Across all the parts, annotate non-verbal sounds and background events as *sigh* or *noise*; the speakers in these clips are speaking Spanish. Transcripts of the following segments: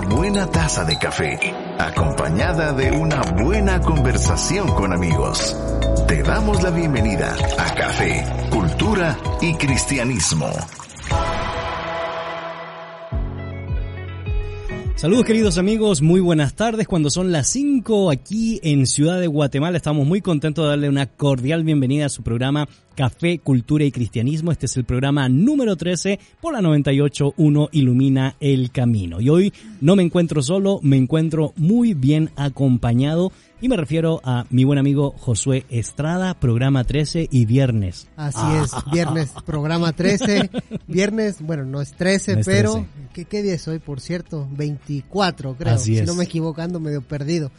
buena taza de café, acompañada de una buena conversación con amigos. Te damos la bienvenida a Café, Cultura y Cristianismo. Saludos queridos amigos, muy buenas tardes. Cuando son las 5 aquí en Ciudad de Guatemala, estamos muy contentos de darle una cordial bienvenida a su programa Café, Cultura y Cristianismo. Este es el programa número 13 por la 98.1 Ilumina el Camino. Y hoy no me encuentro solo, me encuentro muy bien acompañado y me refiero a mi buen amigo Josué Estrada, programa 13 y viernes. Así es, viernes, programa 13. Viernes, bueno, no es 13, No es pero 13. ¿qué, ¿qué día es hoy, por cierto? 24, creo. Así si es. no me equivoco, ando medio perdido.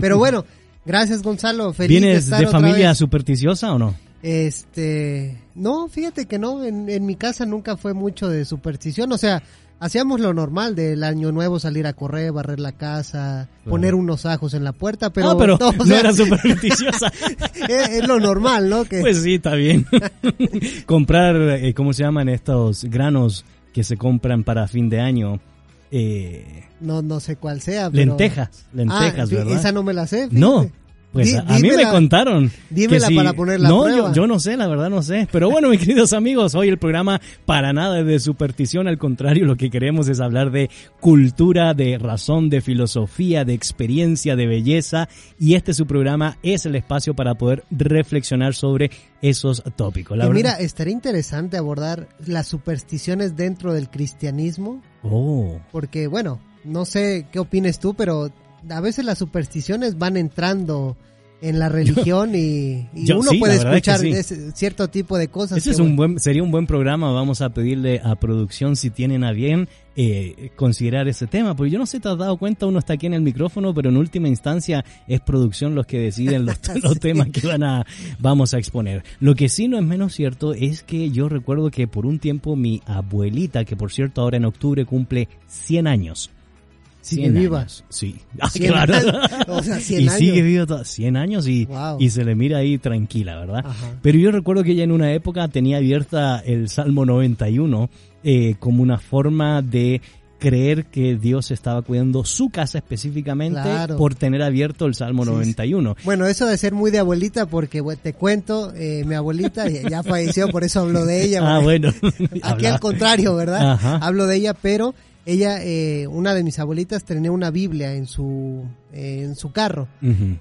Pero bueno, gracias Gonzalo. Feliz de ¿Vienes estar de otra familia vez. supersticiosa o no? Este, no, fíjate que no, en, en mi casa nunca fue mucho de superstición, o sea, hacíamos lo normal del año nuevo, salir a correr, barrer la casa, poner unos ajos en la puerta, pero, ah, pero *laughs* no, o no sea, era supersticiosa. *laughs* es, es lo normal, ¿no? Que, Pues sí, está bien. *laughs* Comprar, eh, ¿cómo se llaman estos granos que se compran para fin de año? Eh, no, no sé cuál sea. Pero... lentejas, lentejas, Ah, ¿verdad? Esa no me la sé. fíjate. No, pues a, a mí me contaron. dímela para ponerla No, prueba. yo, yo no sé, la verdad no sé. Pero bueno, mis queridos amigos, hoy el programa para nada es de superstición, al contrario, lo que queremos es hablar de cultura, de razón, de filosofía, de experiencia, de belleza. Y este su programa es el espacio para poder reflexionar sobre esos tópicos. La Y mira, estaría interesante abordar las supersticiones dentro del cristianismo, Oh. porque bueno, no sé qué opines tú, pero a veces las supersticiones van entrando en la *laughs* religión y, y yo- uno sí, puede es que escuchar sí. ese- cierto tipo de cosas. Ese es un bueno, buen, sería un buen programa. Vamos a pedirle a producción si tienen a bien eh, considerar ese tema. Porque yo no sé, te has dado cuenta, uno está aquí en el micrófono, pero en última instancia es producción los que deciden los, *laughs* *laughs* los temas que van a, vamos a exponer. Lo que sí no es menos cierto es que yo recuerdo que por un tiempo mi abuelita, que por cierto ahora en octubre cumple 100 años. Sigue 100 viva. años, Sí. *laughs* Ah, 100 claro. años, o sea, 100 y años. sigue viva toda- 100 años y, Wow. y se le mira ahí tranquila, ¿verdad? Ajá. Pero yo recuerdo que ella en una época tenía abierta el Salmo 91 eh, como una forma de creer que Dios estaba cuidando su casa específicamente Claro. por tener abierto el Salmo Sí, sí. 91. Bueno, eso de ser muy de abuelita, porque te cuento, eh, mi abuelita ya falleció, por eso hablo de ella. *laughs* Ah, bueno. *laughs* Aquí Habla- al contrario, ¿verdad? Ajá. Hablo de ella, pero ella, eh, una de mis abuelitas tenía una Biblia en su, eh, en su carro.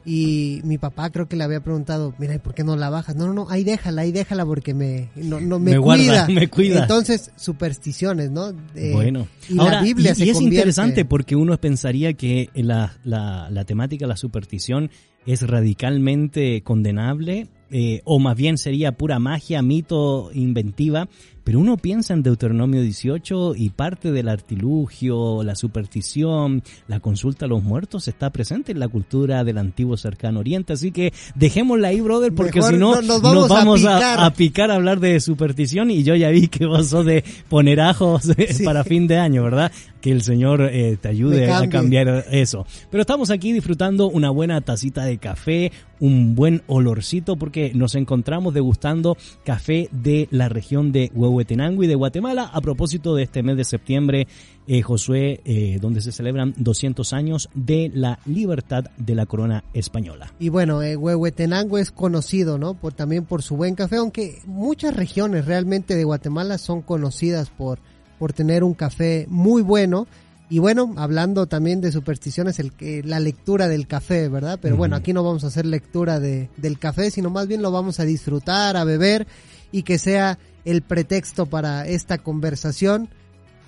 Y mi papá creo que le había preguntado, mira, ¿y por qué no la bajas? No, no, no, ahí déjala, ahí déjala porque me, no, no, me, Me guarda, cuida. *laughs* me cuida. Entonces, supersticiones, ¿no? Eh, bueno, Y ahora la Biblia y, se y es convierte- interesante porque uno pensaría que la, la, la temática, la superstición es radicalmente condenable eh, o más bien sería pura magia, mito, inventiva, pero uno piensa en Deuteronomio 18 y parte del artilugio, la superstición, la consulta a los muertos está presente en la cultura del antiguo cercano oriente, así que dejémosla ahí, brother, porque Mejor si no no- nos vamos a picar. a picar a hablar de superstición y yo ya vi que vos sos de poner ajos eh, Sí. para fin de año, ¿verdad? Que el Señor eh, te ayude a cambiar eso. Pero estamos aquí disfrutando una buena tacita de café, un buen olorcito, porque nos encontramos degustando café de la región de Huehuetenango y de Guatemala a propósito de este mes de septiembre, eh, Josué, eh, donde se celebran 200 años de la libertad de la corona española. Y bueno, eh, Huehuetenango es conocido, ¿no? Por, también por su buen café, aunque muchas regiones realmente de Guatemala son conocidas por, por tener un café muy bueno. Y bueno, hablando también de supersticiones, el, que- la lectura del café, ¿verdad? Pero bueno, aquí no vamos a hacer lectura de, del café, sino más bien lo vamos a disfrutar, a beber y que sea el pretexto para esta conversación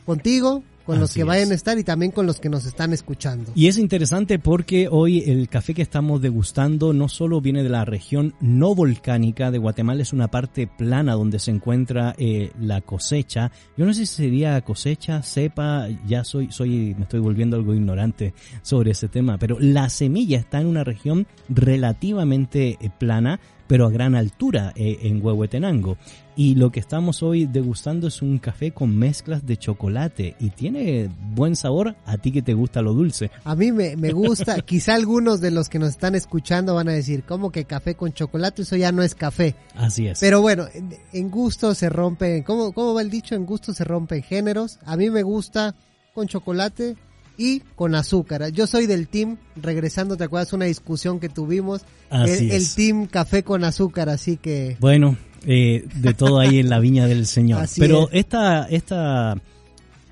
contigo, con los que vayan a estar y también con los que nos están escuchando. Y es interesante porque hoy el café que estamos degustando no solo viene de la región no volcánica de Guatemala, es una parte plana donde se encuentra eh, la cosecha. Yo no sé si sería cosecha, cepa, ya soy, soy, me estoy volviendo algo ignorante sobre ese tema, pero la semilla está en una región relativamente eh, plana, pero a gran altura eh, en Huehuetenango. Y lo que estamos hoy degustando es un café con mezclas de chocolate y tiene buen sabor a ti que te gusta lo dulce. A mí me, me gusta, *laughs* quizá algunos de los que nos están escuchando van a decir, ¿cómo que café con chocolate? Eso ya no es café. Así es. Pero bueno, en, en gusto se rompen, ¿cómo, ¿cómo va el dicho? En gusto se rompen géneros. A mí me gusta con chocolate, y con azúcar. Yo soy del team, regresando, ¿te acuerdas una discusión que tuvimos? Así el, el es. team café con azúcar, así que... Bueno, eh, de todo ahí en la viña del Señor. Así Pero es. esta, esta,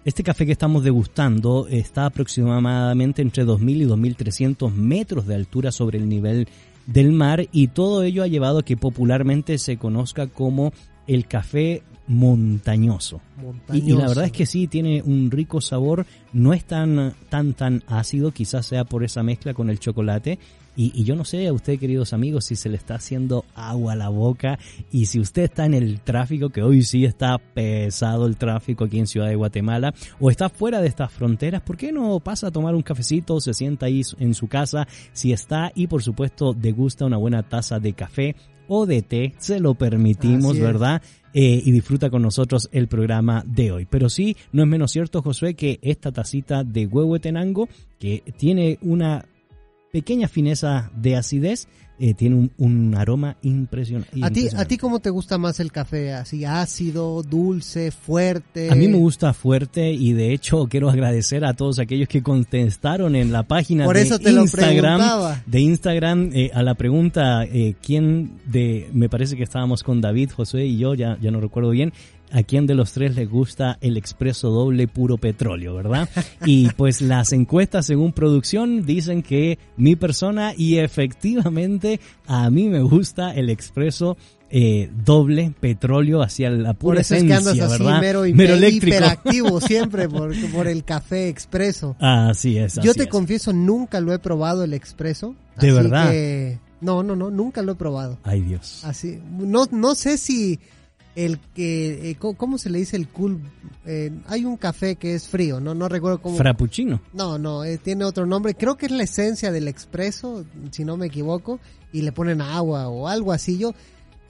este café que estamos degustando está aproximadamente entre 2.000 y 2.300 metros de altura sobre el nivel del mar y todo ello ha llevado a que popularmente se conozca como el café montañoso. Y, y la verdad es que sí, tiene un rico sabor, no es tan, tan, tan ácido, quizás sea por esa mezcla con el chocolate. Y, y yo no sé a usted, queridos amigos, si se le está haciendo agua a la boca y si usted está en el tráfico, que hoy sí está pesado el tráfico aquí en Ciudad de Guatemala, o está fuera de estas fronteras, ¿por qué no pasa a tomar un cafecito, se sienta ahí en su casa, si está y por supuesto degusta una buena taza de café o de té, se lo permitimos. ¿verdad? Eh, y disfruta con nosotros el programa de hoy. Pero sí, no es menos cierto, Josué, que esta tacita de huevo de tenango, que tiene una pequeña fineza de acidez, eh, tiene un, un aroma impresionante. ¿A ti, ¿A ti cómo te gusta más el café? ¿Así ácido, dulce, fuerte? A mí me gusta fuerte y de hecho quiero agradecer a todos aquellos que contestaron en la página Por de eso te lo Instagram, preguntaba. de Instagram eh, a la pregunta eh, quién de me parece que estábamos con David, José y yo, ya ya no recuerdo bien, a quién de los tres les gusta el expreso doble puro petróleo, ¿verdad? Y pues las encuestas según producción dicen que mi persona y efectivamente a mí me gusta el expreso eh, doble petróleo hacia la Por pura eso es que andas así mero, Mero eléctrico. hiperactivo *laughs* siempre por, por el café expreso. Así es. Yo así te es. confieso, nunca lo he probado el expreso. ¿De así verdad? que- no, no, no, nunca lo he probado. Ay Dios. Así, no, no sé si el que, eh, ¿cómo, se le dice el cool? Eh, hay un café que es frío, no, no recuerdo cómo. Frappuccino. no, no, eh, tiene otro nombre. Creo que es la esencia del expreso, si no me equivoco, y le ponen agua o algo así. Yo,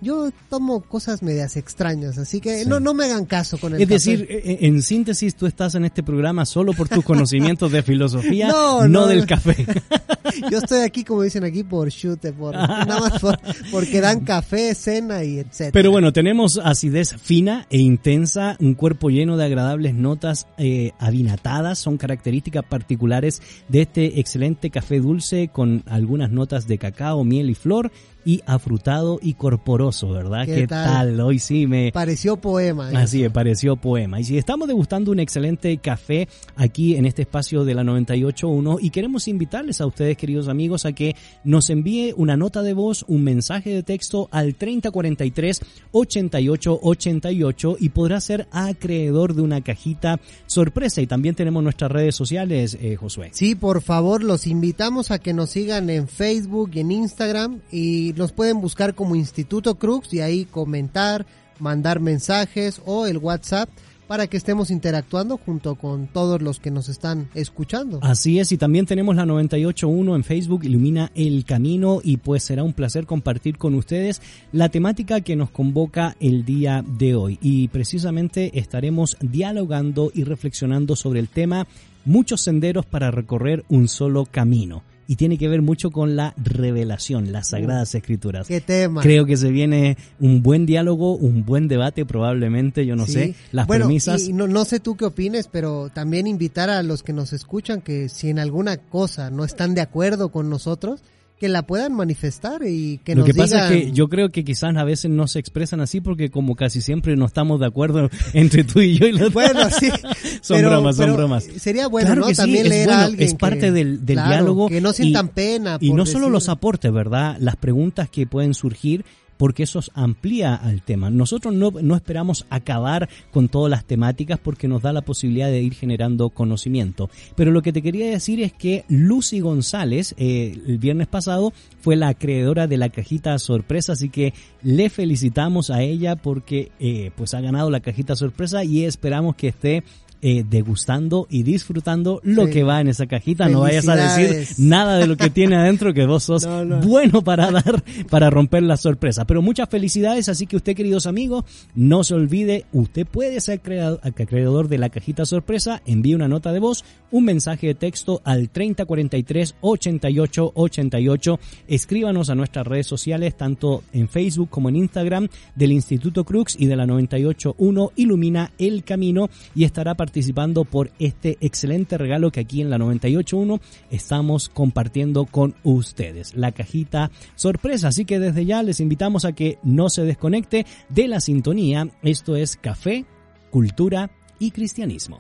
yo tomo cosas medias extrañas, así que Sí. no, no me hagan caso con el Es café. decir, eh, en síntesis, tú estás en este programa solo por tus *laughs* conocimientos de filosofía, No, no, no. del café. *laughs* Yo estoy aquí, como dicen aquí, por chute, por, *laughs* nada más por, porque dan café, cena y etcétera. Pero bueno, tenemos acidez fina e intensa, un cuerpo lleno de agradables notas eh, avinatadas, son características particulares de este excelente café dulce con algunas notas de cacao, miel y flor y afrutado y corporoso, ¿verdad? ¿Qué ¿Qué, tal? tal? Hoy sí me, Pareció poema. Así me pareció poema. Y si estamos degustando un excelente café aquí en este espacio de la 98.1 y queremos invitarles a ustedes, queridos amigos, a que nos envíe una nota de voz, un mensaje de texto al 3043 8888 y podrá ser acreedor de una cajita sorpresa. Y también tenemos nuestras redes sociales, eh, Josué. Sí, por favor, los invitamos a que nos sigan en Facebook y en Instagram y nos pueden buscar como Instituto Crux y ahí comentar, mandar mensajes o el WhatsApp para que estemos interactuando junto con todos los que nos están escuchando. Así es, y también tenemos la 98.1 en Facebook, Ilumina el Camino, y pues será un placer compartir con ustedes la temática que nos convoca el día de hoy. Y precisamente estaremos dialogando y reflexionando sobre el tema muchos senderos para recorrer un solo camino. Y tiene que ver mucho con la revelación, las sagradas escrituras. ¿Qué tema? Creo que se viene un buen diálogo, un buen debate probablemente, yo no Sí. sé, las bueno, premisas. Y no, no sé tú qué opines, pero también invitar a los que nos escuchan que si en alguna cosa no están de acuerdo con nosotros, que la puedan manifestar y que Lo nos que pasa digan... es que yo creo que quizás a veces no se expresan así porque como casi siempre no estamos de acuerdo *laughs* entre tú y yo y los Bueno, sí. *laughs* Son pero- bromas, son bromas. Sería bueno, Claro ¿no? que sí, También es leer bueno, a alguien es parte que- del, del claro, diálogo. Que no sientan pena. Y no solo los aportes, ¿verdad? Las preguntas que pueden surgir porque eso amplía al tema. Nosotros no, no esperamos acabar con todas las temáticas porque nos da la posibilidad de ir generando conocimiento. Pero lo que te quería decir es que Lucy González, eh, el viernes pasado, fue la acreedora de la cajita sorpresa, así que le felicitamos a ella porque eh, pues ha ganado la cajita sorpresa y esperamos que esté eh, degustando y disfrutando lo Sí. que va en esa cajita. No vayas a decir nada de lo que tiene adentro que vos sos *laughs* No, no. bueno para dar, para romper la sorpresa. Pero muchas felicidades, así que usted, queridos amigos, no se olvide, usted puede ser crea- acreedor de la cajita sorpresa, envíe una nota de voz, un mensaje de texto al 3043 8888, escríbanos a nuestras redes sociales, tanto en Facebook como en Instagram, del Instituto Crux y de la 981 Ilumina el Camino, y estará participando participando por este excelente regalo que aquí en la 98.1 estamos compartiendo con ustedes. La cajita sorpresa. Así que desde ya les invitamos a que no se desconecte de la sintonía. Esto es Café, Cultura y Cristianismo.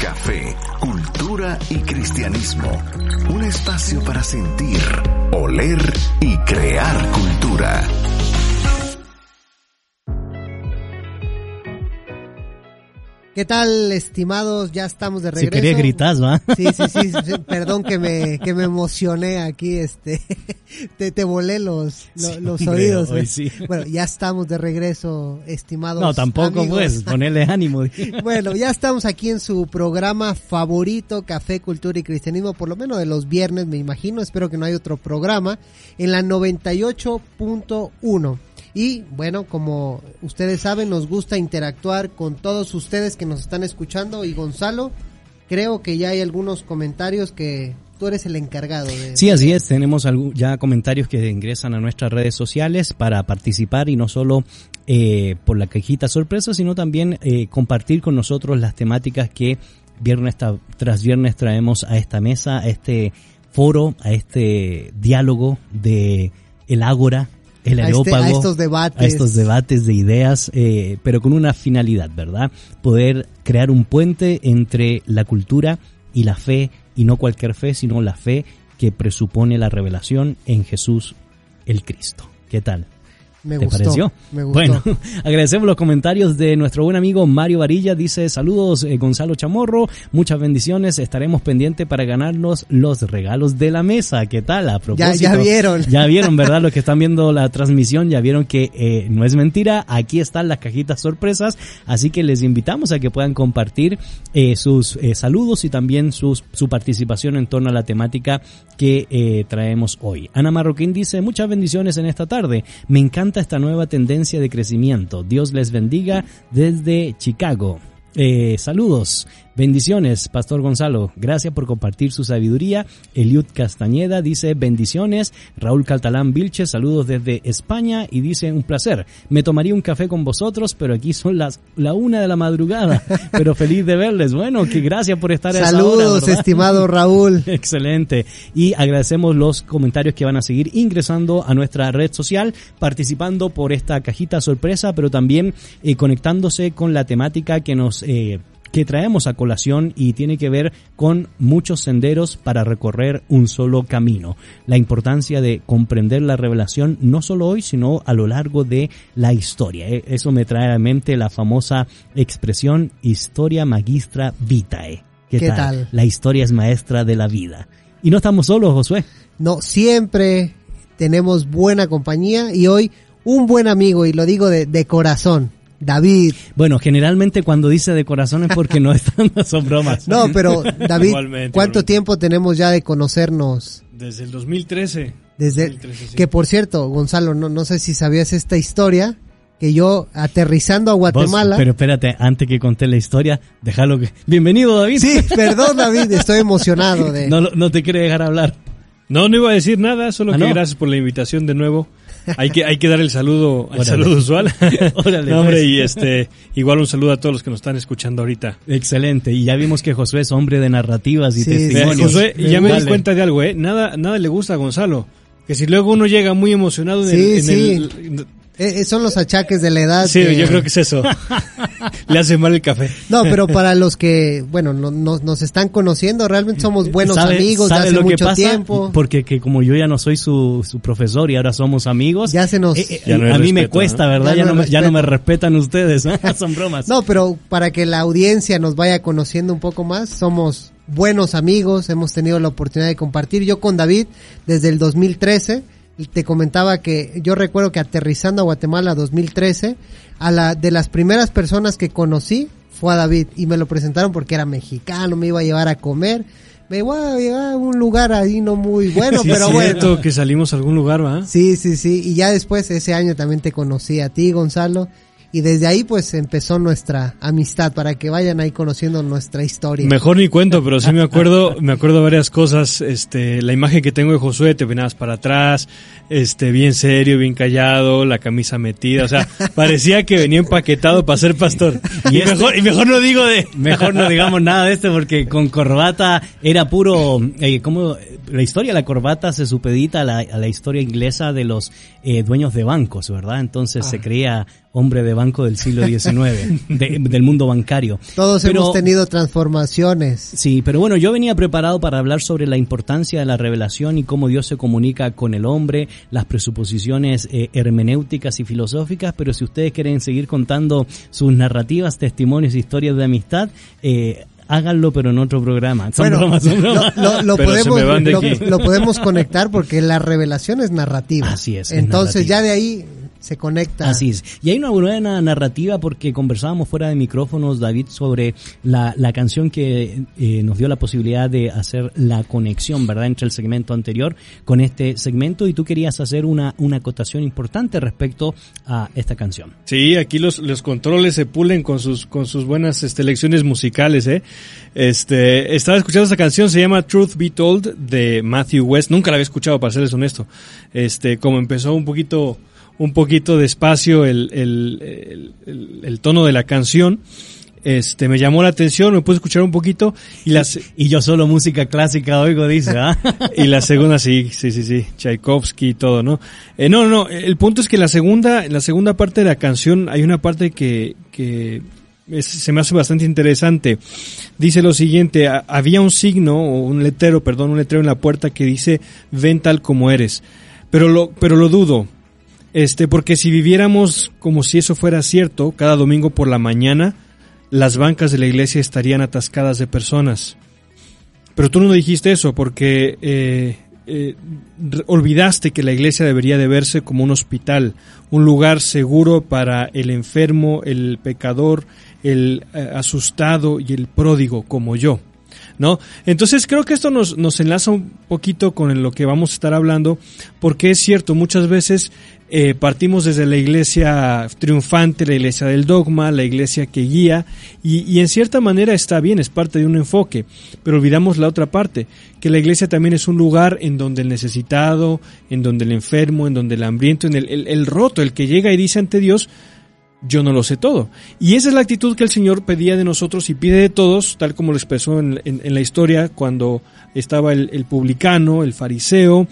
Café, Cultura y Cristianismo. Un espacio para sentir, oler y crear cultura. ¿Qué tal, estimados? Ya estamos de regreso. Si quería gritar, ¿va? Sí, sí, sí, sí, Perdón que me, que me emocioné aquí, este. *laughs* Te, te volé los, los, Sí, los hombre, oídos. hoy ¿eh? sí. Bueno, ya estamos de regreso, estimados. No, tampoco amigos. pues, ponerle ánimo. *laughs* Bueno, ya estamos aquí en su programa favorito, Café, Cultura y Cristianismo, por lo menos de los viernes, me imagino. Espero que no haya otro programa. En la 98.1. Y bueno, como ustedes saben, nos gusta interactuar con todos ustedes que nos están escuchando. Y Gonzalo, creo que ya hay algunos comentarios que tú eres el encargado de... Sí, así es. Tenemos ya comentarios que ingresan a nuestras redes sociales para participar y no solo eh, por la cajita sorpresa, sino también eh, compartir con nosotros las temáticas que viernes tras viernes traemos a esta mesa, a este foro, a este diálogo de el ágora, el a, este- a estos debates. a estos debates de ideas, eh, pero con una finalidad, ¿verdad? Poder crear un puente entre la cultura y la fe, y no cualquier fe, sino la fe que presupone la revelación en Jesús el Cristo. ¿Qué tal? Me ¿Te gustó, pareció? me gustó. Bueno, *laughs* agradecemos los comentarios de nuestro buen amigo Mario Varilla. Dice, saludos eh, Gonzalo Chamorro, muchas bendiciones, estaremos pendientes para ganarnos los regalos de la mesa. ¿Qué tal? A ya, propósito, ya vieron. ya vieron, *laughs* ¿verdad? Los que están viendo la transmisión ya vieron que eh, no es mentira. Aquí están las cajitas sorpresas. Así que les invitamos a que puedan compartir eh, sus eh, saludos y también sus, su participación en torno a la temática que traemos hoy. Ana Marroquín dice, muchas bendiciones en esta tarde. Me encanta esta nueva tendencia de crecimiento. Dios les bendiga desde Chicago. Eh, saludos, bendiciones, Pastor Gonzalo. Gracias por compartir su sabiduría. Eliud Castañeda dice bendiciones. Raúl Caltalán Vilche, saludos desde España y dice un placer. Me tomaría un café con vosotros, pero aquí son las la una de la madrugada. *laughs* Pero feliz de verles. Bueno, que gracias por estar hora, Saludos, estimado *laughs* Raúl. Excelente. Y agradecemos los comentarios que van a seguir ingresando a nuestra red social, participando por esta cajita sorpresa, pero también eh, conectándose con la temática que nos eh, que traemos a colación y tiene que ver con muchos senderos para recorrer un solo camino. La importancia de comprender la revelación no solo hoy, sino a lo largo de la historia. Eh, Eso me trae a la mente la famosa expresión historia magistra vitae. ¿Qué, ¿Qué tal? tal? La historia es maestra de la vida. Y no estamos solos, Josué. No, siempre tenemos buena compañía y hoy un buen amigo, y lo digo de, de corazón, David. Bueno, generalmente cuando dice de corazón es porque no están, son bromas. No, pero David, Igualmente, ¿cuánto igualmente. tiempo tenemos ya de conocernos? Desde el 2013. Desde 2013, sí. que por cierto, Gonzalo, no, no sé si sabías esta historia, que yo aterrizando a Vos, Guatemala. pero espérate, antes que conté la historia, déjalo que... Bienvenido, David. Sí, perdón David, estoy emocionado de... No, lo- no te quiere dejar hablar. No, no iba a decir nada, solo Ah, que ¿no? gracias por la invitación de nuevo. Hay que, hay que dar el saludo, el Órale. saludo usual. *laughs* Órale, No, hombre, pues. y este, igual un saludo a todos los que nos están escuchando ahorita. Excelente. Y ya vimos que Josué es hombre de narrativas y Sí, Vea, testimonios. Josué, y ya me Dale. di cuenta de algo, ¿eh? Nada, nada le gusta a Gonzalo. Que si luego uno llega muy emocionado en Sí, el, en sí. el- Eh, eh, son los achaques de la edad. sí, que- yo creo que es eso. *laughs* le hace mal el café. No, pero para los que, bueno, no, no- nos están conociendo, realmente somos buenos ¿Sabe- amigos de sabe hace lo que mucho pasa? tiempo. Porque que como yo ya no soy su, su profesor y ahora somos amigos, Ya se nos- eh, Ya no hay a mí me cuesta. ¿verdad? Ya Ya, me, ya no me respetan ustedes. *laughs* Son bromas. No, pero para que la audiencia nos vaya conociendo un poco más, somos buenos amigos, hemos tenido la oportunidad de compartir. Yo con David desde el 2013, y te comentaba que yo recuerdo que aterrizando a Guatemala 2013, a la de las primeras personas que conocí fue a David y me lo presentaron porque era mexicano, me iba a llevar a comer. Me iba a llevar a un lugar ahí no muy *laughs* bueno, Sí, pero es bueno. cierto que salimos a algún lugar, ¿va? Sí, sí, sí. Y ya después, ese año también te conocí a ti, Gonzalo. Y desde ahí pues empezó nuestra amistad para que vayan ahí conociendo nuestra historia. Mejor ni cuento, pero sí me acuerdo, me acuerdo varias cosas, este, la imagen que tengo de Josué, te venabas para atrás, este, bien serio, bien callado, la camisa metida, o sea, parecía que venía empaquetado para ser pastor. Y, este mejor, y mejor no digo de... Mejor no digamos nada de esto porque con corbata era puro, eh, como la historia de la corbata se supedita a la, a la historia inglesa de los eh, dueños de bancos, ¿verdad? Entonces se creía hombre de banco del siglo XIX, de- del mundo bancario. Todos Pero- hemos tenido transformaciones. Sí, pero bueno, yo venía preparado para hablar sobre la importancia de la revelación y cómo Dios se comunica con el hombre, las presuposiciones eh, hermenéuticas y filosóficas, pero si ustedes quieren seguir contando sus narrativas, testimonios, historias de amistad, eh, háganlo pero en otro programa. Son Bueno, bromas, son bromas. lo, *laughs* podemos, lo, conectar porque la revelación es narrativa. Así es, es Entonces narrativa. ya de ahí se conecta. Así es. Y hay una buena narrativa porque conversábamos fuera de micrófonos, David, sobre la, la canción que eh, nos dio la posibilidad de hacer la conexión, ¿verdad?, entre el segmento anterior con este segmento y tú querías hacer una, una acotación importante respecto a esta canción. Sí, aquí los, los controles se pulen con sus, con sus buenas este, lecciones musicales, ¿eh? Este, estaba escuchando esta canción, se llama Truth Be Told de Matthew West. Nunca la había escuchado, para serles honesto. Este, como empezó un poquito, un poquito despacio el, el, el, el- tono de la canción, este, me llamó la atención, me puse a escuchar un poquito y las, *laughs* Y yo solo música clásica oigo, dice, ¿ah? *laughs* y la segunda sí, sí, sí, sí, Tchaikovsky y todo, ¿no? Eh, no, no, el punto es que la segunda, en la segunda parte de la canción hay una parte que, que es- se me hace bastante interesante. Dice lo siguiente, "Ha- había un signo, o un letrero, perdón, un letrero en la puerta que dice, ven tal como eres. Pero lo, pero lo dudo. Este, porque si viviéramos como si eso fuera cierto, cada domingo por la mañana, las bancas de la iglesia estarían atascadas de personas. Pero tú no dijiste eso porque eh, eh, olvidaste que la iglesia debería de verse como un hospital, un lugar seguro para el enfermo, el pecador, el eh, asustado y el pródigo como yo. ¿No? Entonces creo que esto nos, nos enlaza un poquito con lo que vamos a estar hablando, porque es cierto, muchas veces eh, partimos desde la iglesia triunfante, la iglesia del dogma, la iglesia que guía, y, en cierta manera está bien, es parte de un enfoque, pero olvidamos la otra parte, que la iglesia también es un lugar en donde el necesitado, en donde el enfermo, en donde el hambriento, en el, el- roto, el que llega y dice ante Dios, yo no lo sé todo. Y esa es la actitud que el Señor pedía de nosotros y pide de todos, tal como lo expresó en, la historia cuando estaba el publicano, el fariseo,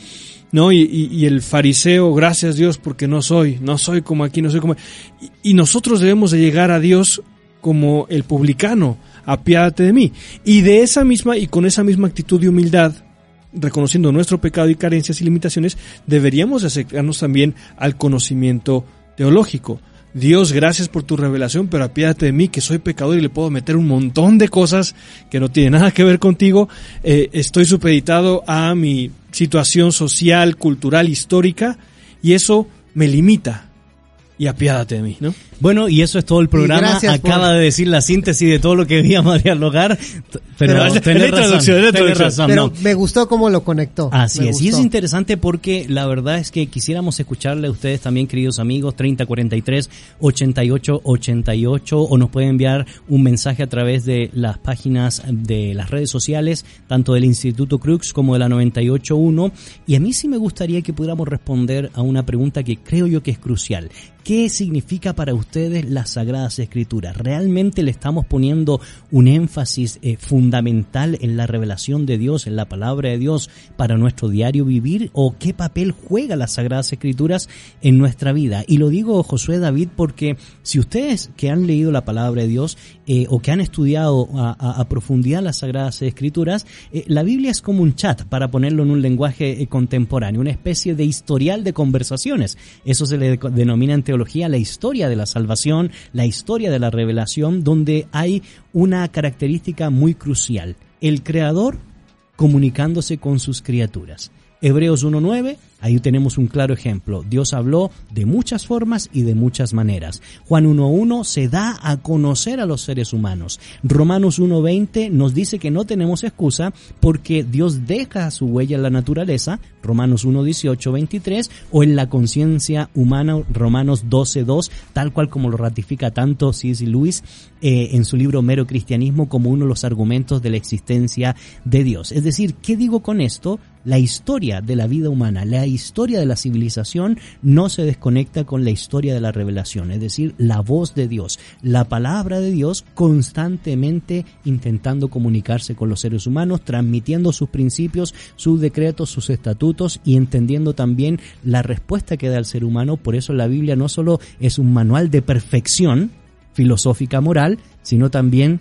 ¿no? Y, y- el fariseo, gracias Dios porque no soy, no soy como aquí, no soy como... Y, y nosotros debemos de llegar a Dios como el publicano, apiádate de mí. Y de esa misma, y con esa misma actitud de humildad, reconociendo nuestro pecado y carencias y limitaciones, deberíamos acercarnos también al conocimiento teológico. Dios, gracias por tu revelación, pero apiádate de mí, que soy pecador y le puedo meter un montón de cosas que no tienen nada que ver contigo. Eh, estoy supeditado a mi situación social, cultural, histórica, y eso me limita. Y apiádate de mí, ¿no? Bueno, y eso es todo el programa. Acaba por- de decir la síntesis de todo lo que debíamos dialogar. T- Pero, Pero- tenés razón, tenés razón, Pero no. me gustó cómo lo conectó. Así Me es, y es interesante porque la verdad es que quisiéramos escucharle a ustedes también, queridos amigos, 3043 8888 o nos pueden enviar un mensaje a través de las páginas de las redes sociales, tanto del Instituto Crux como de la 981. Y a mí sí me gustaría que pudiéramos responder a una pregunta que creo yo que es crucial. ¿Qué significa para ustedes las Sagradas Escrituras? ¿Realmente le estamos poniendo un énfasis eh, fundamental en la revelación de Dios, en la palabra de Dios para nuestro diario vivir? ¿O qué papel juega las Sagradas Escrituras en nuestra vida? Y lo digo, Josué David, porque si ustedes que han leído la palabra de Dios eh, o que han estudiado a, profundidad las Sagradas Escrituras, eh, la Biblia es como un chat, para ponerlo en un lenguaje contemporáneo, una especie de historial de conversaciones. Eso se le de- denomina en la historia de la salvación, la historia de la revelación, donde hay una característica muy crucial. El Creador comunicándose con sus criaturas. Hebreos 1.9, Ahí tenemos un claro ejemplo. Dios habló de muchas formas y de muchas maneras. Juan 1.1 se da a conocer a los seres humanos. Romanos 1.20 nos dice que no tenemos excusa porque Dios deja su huella en la naturaleza, Romanos 1.18, 23, o en la conciencia humana, Romanos 12.2, tal cual como lo ratifica tanto C.S. Lewis eh, en su libro Mero Cristianismo como uno de los argumentos de la existencia de Dios. Es decir, ¿qué digo con esto? La historia de la vida humana, la historia de la civilización no se desconecta con la historia de la revelación, es decir, la voz de Dios, la palabra de Dios constantemente intentando comunicarse con los seres humanos, transmitiendo sus principios, sus decretos, sus estatutos y entendiendo también la respuesta que da el ser humano. Por eso la Biblia no solo es un manual de perfección filosófica moral, sino también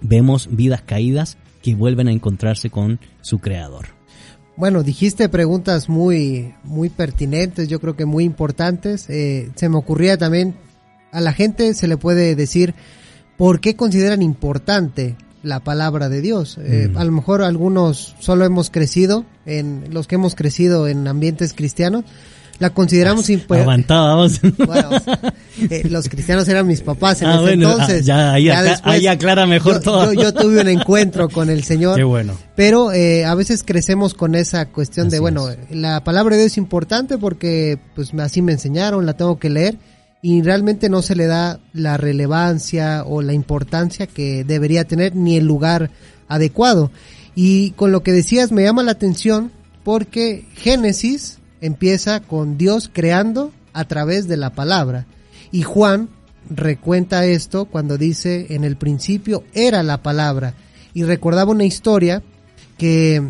vemos vidas caídas que vuelven a encontrarse con su creador. Bueno, dijiste preguntas muy, muy pertinentes, yo creo que muy importantes. Eh, se me ocurría también, a la gente se le puede decir, ¿por qué consideran importante la palabra de Dios? Eh, mm. A lo mejor algunos solo hemos crecido, en los que hemos crecido en ambientes cristianos, la consideramos. Bueno, *laughs* eh, los cristianos eran mis papás en ah, ese entonces. Ah, ya, ahí, aclara mejor yo, todo. Yo, tuve un encuentro con el Señor. Qué bueno. Pero eh, a veces crecemos con esa cuestión de, bueno, la palabra de Dios es importante porque pues así me enseñaron, la tengo que leer y realmente no se le da la relevancia o la importancia que debería tener ni el lugar adecuado. Y con lo que decías me llama la atención porque Génesis empieza con Dios creando a través de la palabra. Y Juan recuenta esto cuando dice, en el principio era la palabra. Y recordaba una historia que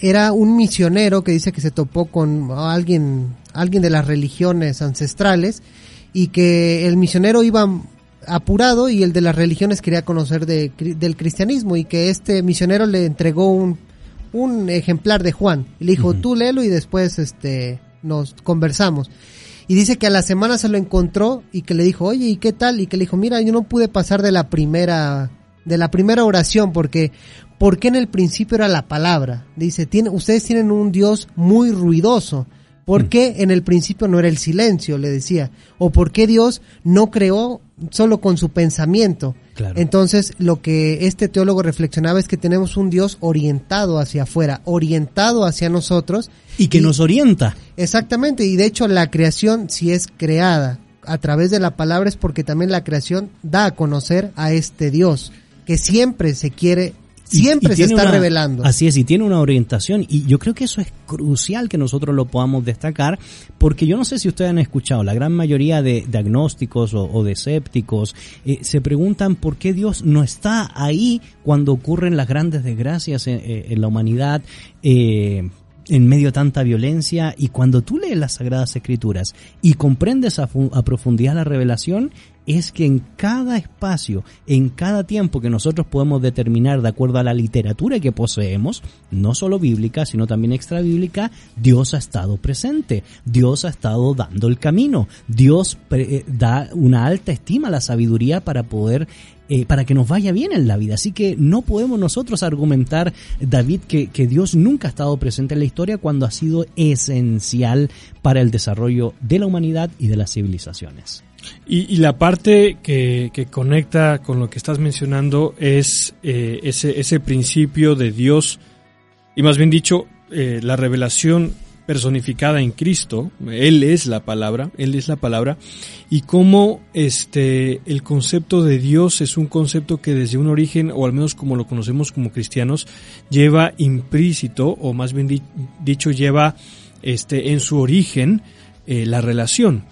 era un misionero que dice que se topó con alguien, alguien de las religiones ancestrales y que el misionero iba apurado y el de las religiones quería conocer de, del cristianismo y que este misionero le entregó un un ejemplar de Juan. Y le dijo, tú léelo y después este, nos conversamos. Y dice que a la semana se lo encontró y que le dijo, oye, ¿y qué tal? Y que le dijo, mira, yo no pude pasar de la primera, de la primera oración porque, porque en el principio era la palabra. Dice, tiene, ustedes tienen un Dios muy ruidoso. ¿Por mm. qué en el principio no era el silencio? Le decía. ¿O por qué Dios no creó solo con su pensamiento? Entonces, lo que este teólogo reflexionaba es que tenemos un Dios orientado hacia afuera, orientado hacia nosotros. Y que nos orienta. Exactamente, y de hecho la creación, si es creada a través de la palabra, es porque también la creación da a conocer a este Dios, que siempre se quiere Siempre se está revelando. Así es, y tiene una orientación. Y yo creo que eso es crucial que nosotros lo podamos destacar, porque yo no sé si ustedes han escuchado, la gran mayoría de, diagnósticos o, de escépticos eh, se preguntan por qué Dios no está ahí cuando ocurren las grandes desgracias en, eh, la humanidad. Eh, en medio de tanta violencia y cuando tú lees las Sagradas Escrituras y comprendes a, a profundidad la revelación, es que en cada espacio, en cada tiempo que nosotros podemos determinar de acuerdo a la literatura que poseemos, no solo bíblica, sino también extra bíblica, Dios ha estado presente, Dios ha estado dando el camino, Dios eh, da una alta estima a la sabiduría para poder eh, para que nos vaya bien en la vida. Así que no podemos nosotros argumentar, David, que, que, Dios nunca ha estado presente en la historia cuando ha sido esencial para el desarrollo de la humanidad y de las civilizaciones. Y, la parte que, conecta con lo que estás mencionando es eh, ese, ese, principio de Dios, y más bien dicho, eh, la revelación personificada en Cristo, Él es la palabra, Él es la palabra, y cómo este, el concepto de Dios es un concepto que desde un origen, o al menos como lo conocemos como cristianos, lleva implícito, o más bien dicho, lleva este, en su origen eh, la relación.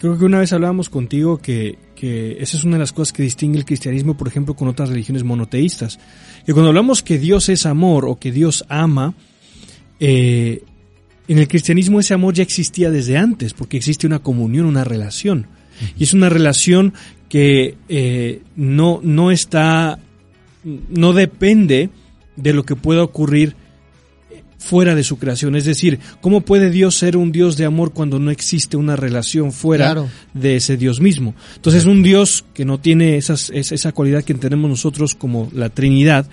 Creo que una vez hablábamos contigo que, esa es una de las cosas que distingue el cristianismo, por ejemplo, con otras religiones monoteístas. Que cuando hablamos que Dios es amor o que Dios ama, eh, en el cristianismo ese amor ya existía desde antes, porque existe una comunión, una relación. Y es una relación que eh, no, no está, no depende de lo que pueda ocurrir fuera de su creación. Es decir, ¿cómo puede Dios ser un Dios de amor cuando no existe una relación fuera de ese Dios mismo? Entonces, un Dios que no tiene esas, esa cualidad que tenemos nosotros como la Trinidad,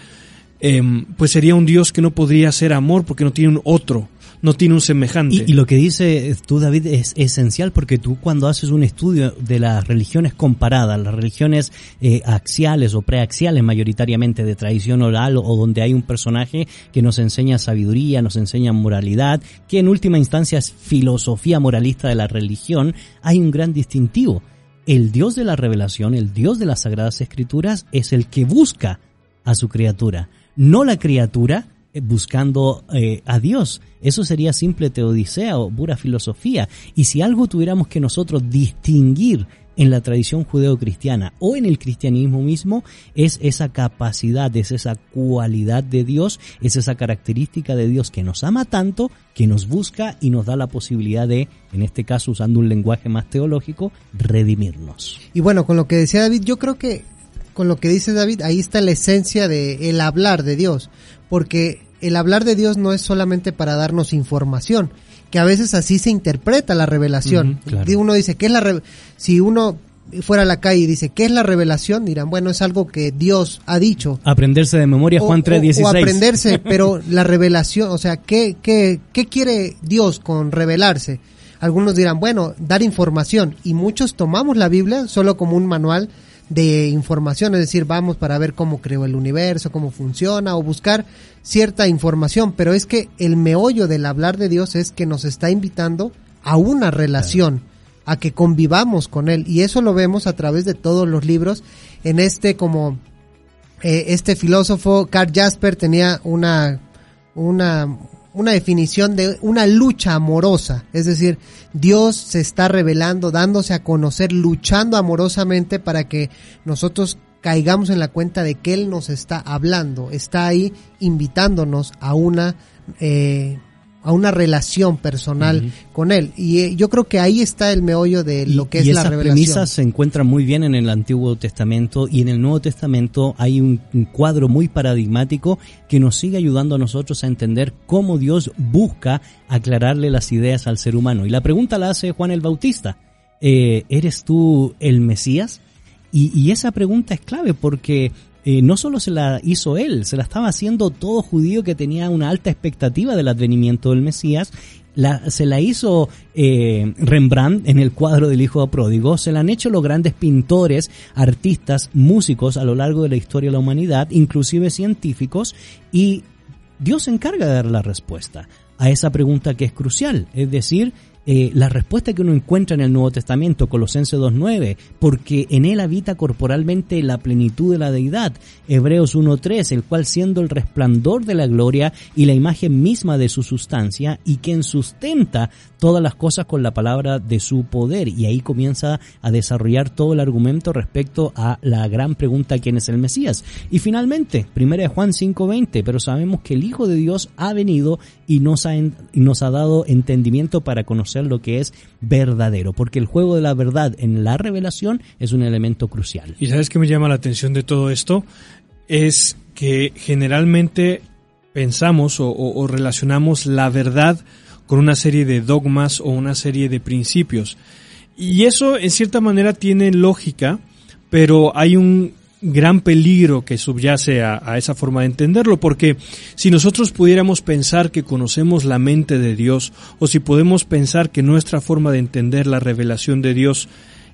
em, pues sería un Dios que no podría ser amor porque no tiene un otro. No tiene un semejante. Y, lo que dice tú, David, es esencial porque tú cuando haces un estudio de las religiones comparadas, las religiones eh, axiales o preaxiales mayoritariamente de tradición oral o donde hay un personaje que nos enseña sabiduría, nos enseña moralidad, que en última instancia es filosofía moralista de la religión, hay un gran distintivo. El Dios de la revelación, el Dios de las Sagradas Escrituras, es el que busca a su criatura, no la criatura buscando eh, a Dios. Eso sería simple teodicea o pura filosofía. Y si algo tuviéramos que nosotros distinguir en la tradición judeocristiana o en el cristianismo mismo es esa capacidad, es esa cualidad de Dios, es esa característica de Dios que nos ama tanto, que nos busca y nos da la posibilidad de, en este caso usando un lenguaje más teológico, redimirnos. Y bueno, con lo que decía David, yo creo que con lo que dice David, ahí está la esencia de el hablar de Dios, porque el hablar de Dios no es solamente para darnos información, que a veces así se interpreta la revelación. Uno dice, ¿qué es la si uno fuera a la calle y dice, ¿qué es la revelación? Dirán, bueno, es algo que Dios ha dicho. Aprenderse de memoria Juan 3.16. O, o, aprenderse, *laughs* pero la revelación, o sea, ¿qué, qué, ¿qué quiere Dios con revelarse? Algunos dirán, bueno, dar información. Y muchos tomamos la Biblia solo como un manual de información, es decir, vamos para ver cómo creó el universo, cómo funciona o buscar cierta información, pero es que el meollo del hablar de Dios es que nos está invitando a una relación, a que convivamos con Él. Y eso lo vemos a través de todos los libros. En este como eh, este filósofo Carl Jasper tenía una una una definición de una lucha amorosa, es decir, Dios se está revelando, dándose a conocer, luchando amorosamente para que nosotros caigamos en la cuenta de que Él nos está hablando, está ahí invitándonos a una eh, a una relación personal con él. Y eh, yo creo que ahí está el meollo de lo que es la revelación. premisas se encuentran muy bien en el Antiguo Testamento y en el Nuevo Testamento hay un, cuadro muy paradigmático que nos sigue ayudando a nosotros a entender cómo Dios busca aclararle las ideas al ser humano. Y la pregunta la hace Juan el Bautista. Eh, ¿Eres tú el Mesías? Y, y, esa pregunta es clave porque eh, no solo se la hizo él, se la estaba haciendo todo judío que tenía una alta expectativa del advenimiento del Mesías. La, se la hizo eh, Rembrandt en el cuadro del Hijo Pródigo, se la han hecho los grandes pintores, artistas, músicos a lo largo de la historia de la humanidad, inclusive científicos, y Dios se encarga de dar la respuesta a esa pregunta que es crucial, es decir, eh, la respuesta que uno encuentra en el Nuevo Testamento, Colosenses 2.9, porque en él habita corporalmente la plenitud de la deidad, Hebreos 1.3, el cual siendo el resplandor de la gloria y la imagen misma de su sustancia, y quien sustenta todas las cosas con la palabra de su poder, y ahí comienza a desarrollar todo el argumento respecto a la gran pregunta quién es el Mesías. Y finalmente, 1 Juan 5.20, pero sabemos que el Hijo de Dios ha venido y nos ha, nos ha dado entendimiento para conocer lo que es verdadero, porque el juego de la verdad en la revelación es un elemento crucial. ¿Y sabes qué me llama la atención de todo esto? Es que generalmente pensamos o, relacionamos la verdad con una serie de dogmas o una serie de principios. Y eso en cierta manera tiene lógica, pero hay un gran peligro que subyace a, esa forma de entenderlo, porque si nosotros pudiéramos pensar que conocemos la mente de Dios, o si podemos pensar que nuestra forma de entender la revelación de Dios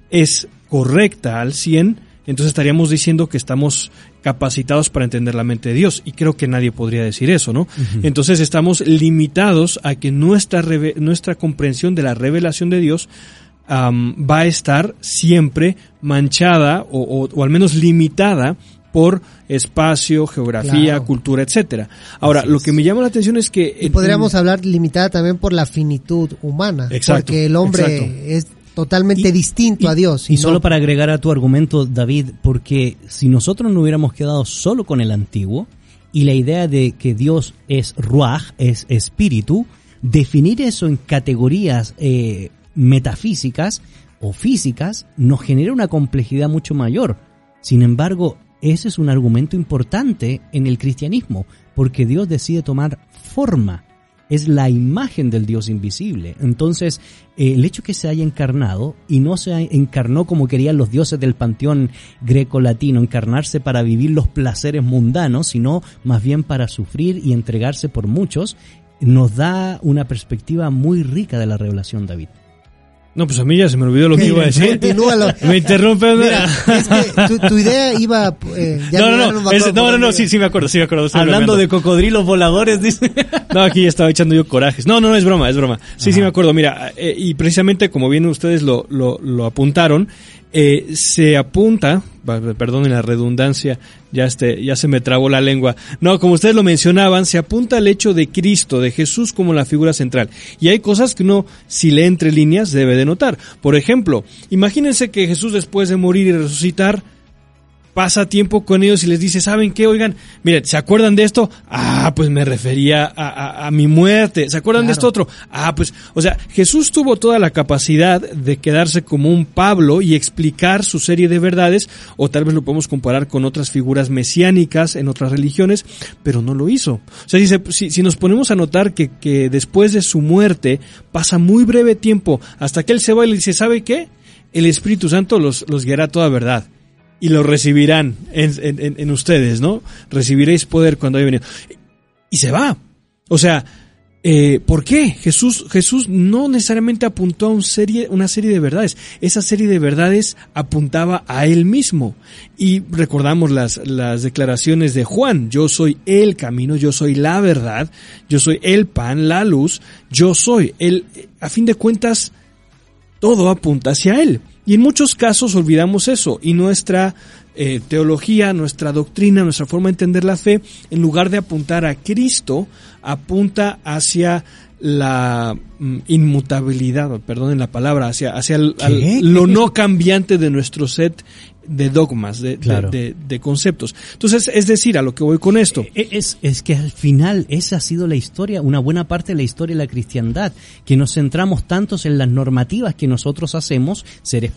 es correcta al 100, entonces estaríamos diciendo que estamos capacitados para entender la mente de Dios. Y creo que nadie podría decir eso, ¿no? Entonces estamos limitados a que nuestra, nuestra comprensión de la revelación de Dios va a estar siempre manchada o, al menos limitada por espacio, geografía, cultura, etcétera. Ahora, lo que me llama la atención es que podríamos hablar limitada también por la finitud humana, porque el hombre es totalmente distinto a Dios. Y, solo para agregar a tu argumento, David, porque si nosotros no hubiéramos quedado solo con el antiguo y la idea de que Dios es ruach, es espíritu, definir eso en categorías eh, metafísicas o físicas nos genera una complejidad mucho mayor. Sin embargo, ese es un argumento importante en el cristianismo, porque Dios decide tomar forma. Es la imagen del Dios invisible. Entonces, el hecho que se haya encarnado, y no se encarnó como querían los dioses del panteón greco-latino, encarnarse para vivir los placeres mundanos, sino más bien para sufrir y entregarse por muchos, nos da una perspectiva muy rica de la revelación, David. No, pues a mí ya se me olvidó lo que iba a decir. Continúalo. Me interrumpe. Mira, es que tu, tu idea iba... eh, ya no, no, no, me es- acuerdo no, no, no, sí, sí me acuerdo, sí me acuerdo. Hablando de cocodrilos voladores, dice. No, aquí ya estaba echando yo corajes. No, no, no, es broma, es broma. Sí, sí me acuerdo. Mira, eh, y precisamente como bien ustedes lo, lo, lo apuntaron, eh, se apunta, va, perdonen la redundancia, ya este, ya se me trabó la lengua. No, como ustedes lo mencionaban, se apunta al hecho de Cristo, de Jesús como la figura central. Y hay cosas que uno, si lee entre líneas, debe de notar. Por ejemplo, imagínense que Jesús después de morir y resucitar, pasa tiempo con ellos y les dice, ¿saben qué? Oigan, miren, ¿se acuerdan de esto? Ah, pues me refería a, a- a mi muerte. ¿Se acuerdan de esto otro? Ah, pues, o sea, Jesús tuvo toda la capacidad de quedarse como un Pablo y explicar su serie de verdades, o tal vez lo podemos comparar con otras figuras mesiánicas en otras religiones, pero no lo hizo. O sea, si, se- si, si nos ponemos a notar que, que después de su muerte pasa muy breve tiempo hasta que él se va y le dice, ¿sabe qué? El Espíritu Santo los, los guiará a toda verdad y lo recibirán en, ustedes, ¿no? Recibiréis poder cuando haya venido. Y se va. O sea, eh, ¿por qué? Jesús, Jesús no necesariamente apuntó a serie, una serie de verdades. Esa serie de verdades apuntaba a él mismo. Y recordamos las, las declaraciones de Juan. Yo soy el camino, yo soy la verdad, yo soy el pan, la luz, yo soy. Él, a fin de cuentas, todo apunta hacia Él. Y en muchos casos olvidamos eso y nuestra eh, teología, nuestra doctrina, nuestra forma de entender la fe, en lugar de apuntar a Cristo, apunta hacia la mm, inmutabilidad, perdonen la palabra, hacia, hacia el- al- lo no cambiante de nuestro set de dogmas, de, de- Claro. de- de conceptos. Entonces, es decir, a lo que voy con esto. E- Es, es que al final esa ha sido la historia, una buena parte de la historia de la cristiandad, que nos centramos tantos en las normativas que nosotros hacemos, seres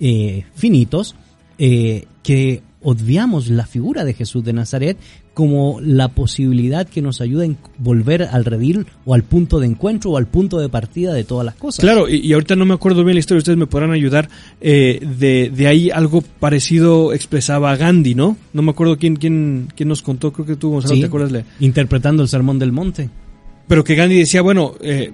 eh, finitos, eh, que obviamos la figura de Jesús de Nazaret como la posibilidad que nos ayuda en volver al redil o al punto de encuentro o al punto de partida de todas las cosas. Claro, y, y ahorita no me acuerdo bien la historia, ustedes me podrán ayudar. eh, de, de ahí algo parecido expresaba Gandhi, ¿no? No me acuerdo quién, quién, quién nos contó, creo que tú, Gonzalo, Sí, ¿te acuerdas? Le- interpretando el Sermón del Monte. Pero que Gandhi decía, bueno, eh,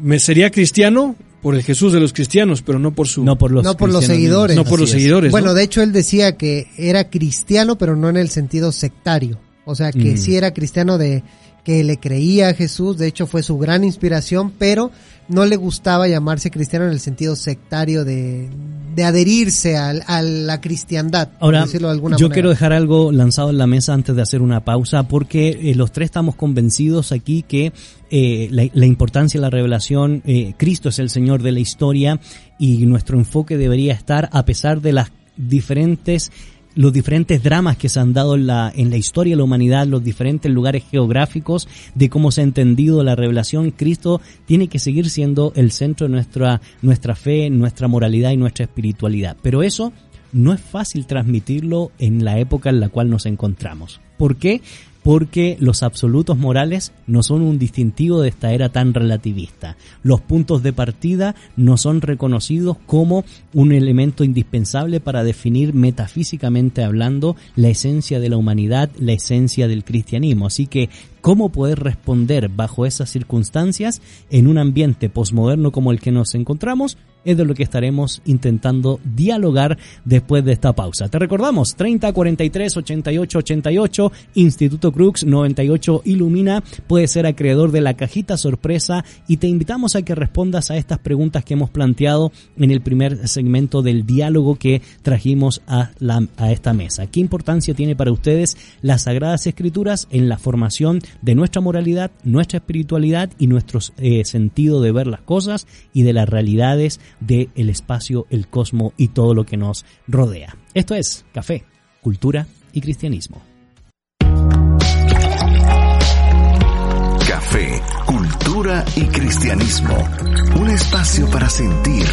me sería cristiano por el Jesús de los cristianos, pero no por su... No por los, No por los seguidores. no por los es. seguidores. Bueno, ¿no? de hecho él decía que era cristiano, pero no en el sentido sectario. O sea, que Mm. sí era cristiano de que le creía a Jesús, de hecho fue su gran inspiración, pero no le gustaba llamarse cristiano en el sentido sectario de, de adherirse al- a, la cristiandad, por Ahora, decirlo de alguna yo manera. quiero dejar algo lanzado en la mesa antes de hacer una pausa, porque eh, los tres estamos convencidos aquí que eh, la, la importancia de la revelación, eh, Cristo es el Señor de la historia y nuestro enfoque debería estar, a pesar de las diferentes los diferentes dramas que se han dado en la, en la historia de la humanidad, los diferentes lugares geográficos de cómo se ha entendido la revelación, Cristo tiene que seguir siendo el centro de nuestra, nuestra fe, nuestra moralidad y nuestra espiritualidad. Pero eso no es fácil transmitirlo en la época en la cual nos encontramos. ¿Por qué? Porque los absolutos morales no son un distintivo de esta era tan relativista. Los puntos de partida no son reconocidos como un elemento indispensable para definir metafísicamente hablando la esencia de la humanidad, la esencia del cristianismo. Así que, ¿cómo poder responder bajo esas circunstancias en un ambiente posmoderno como el que nos encontramos? Es de lo que estaremos intentando dialogar después de esta pausa. Te recordamos, 30 43 88 88, Instituto Crux 98 Ilumina, puedes ser acreedor de la cajita sorpresa y te invitamos a que respondas a estas preguntas que hemos planteado en el primer segmento del diálogo que trajimos a, esta mesa. ¿Qué importancia tiene para ustedes las Sagradas Escrituras en la formación de nuestra moralidad, nuestra espiritualidad y nuestro eh, sentido de ver las cosas y de las realidades del el espacio, el cosmos y todo lo que nos rodea. Esto es Café, Cultura y Cristianismo. Café, Cultura y Cristianismo. Un espacio para sentir,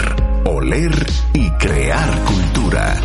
oler y crear cultura.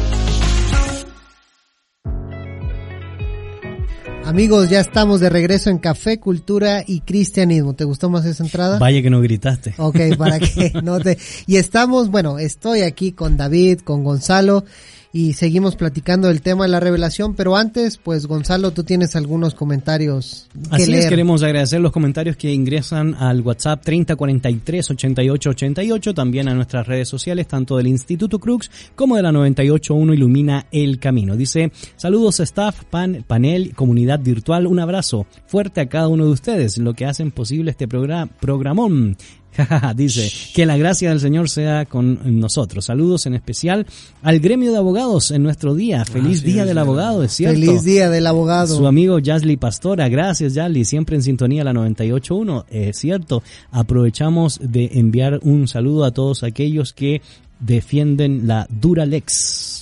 Amigos, ya estamos de regreso en Café, Cultura y Cristianismo. ¿Te gustó más esa entrada? Vaya que no gritaste. Ok, para que *laughs* no te... Y estamos, bueno, estoy aquí con David, con Gonzalo, y seguimos platicando del tema de la revelación, pero antes, pues Gonzalo, tú tienes algunos comentarios que Así leer. es, queremos agradecer los comentarios que ingresan al WhatsApp 3043-8888, también a nuestras redes sociales, tanto del Instituto Crux como de la 981 Ilumina el Camino. Dice, saludos staff, pan, panel, comunidad virtual, un abrazo fuerte a cada uno de ustedes, lo que hacen posible este programa, programón. *laughs* Dice que la gracia del Señor sea con nosotros. Saludos en especial al gremio de abogados en nuestro día. Feliz sí, día del abogado, es cierto. Feliz día del abogado. Su amigo Yasli Pastora, gracias Yasli, siempre en sintonía la 98.1, es cierto. Aprovechamos de enviar un saludo a todos aquellos que defienden la Duralex.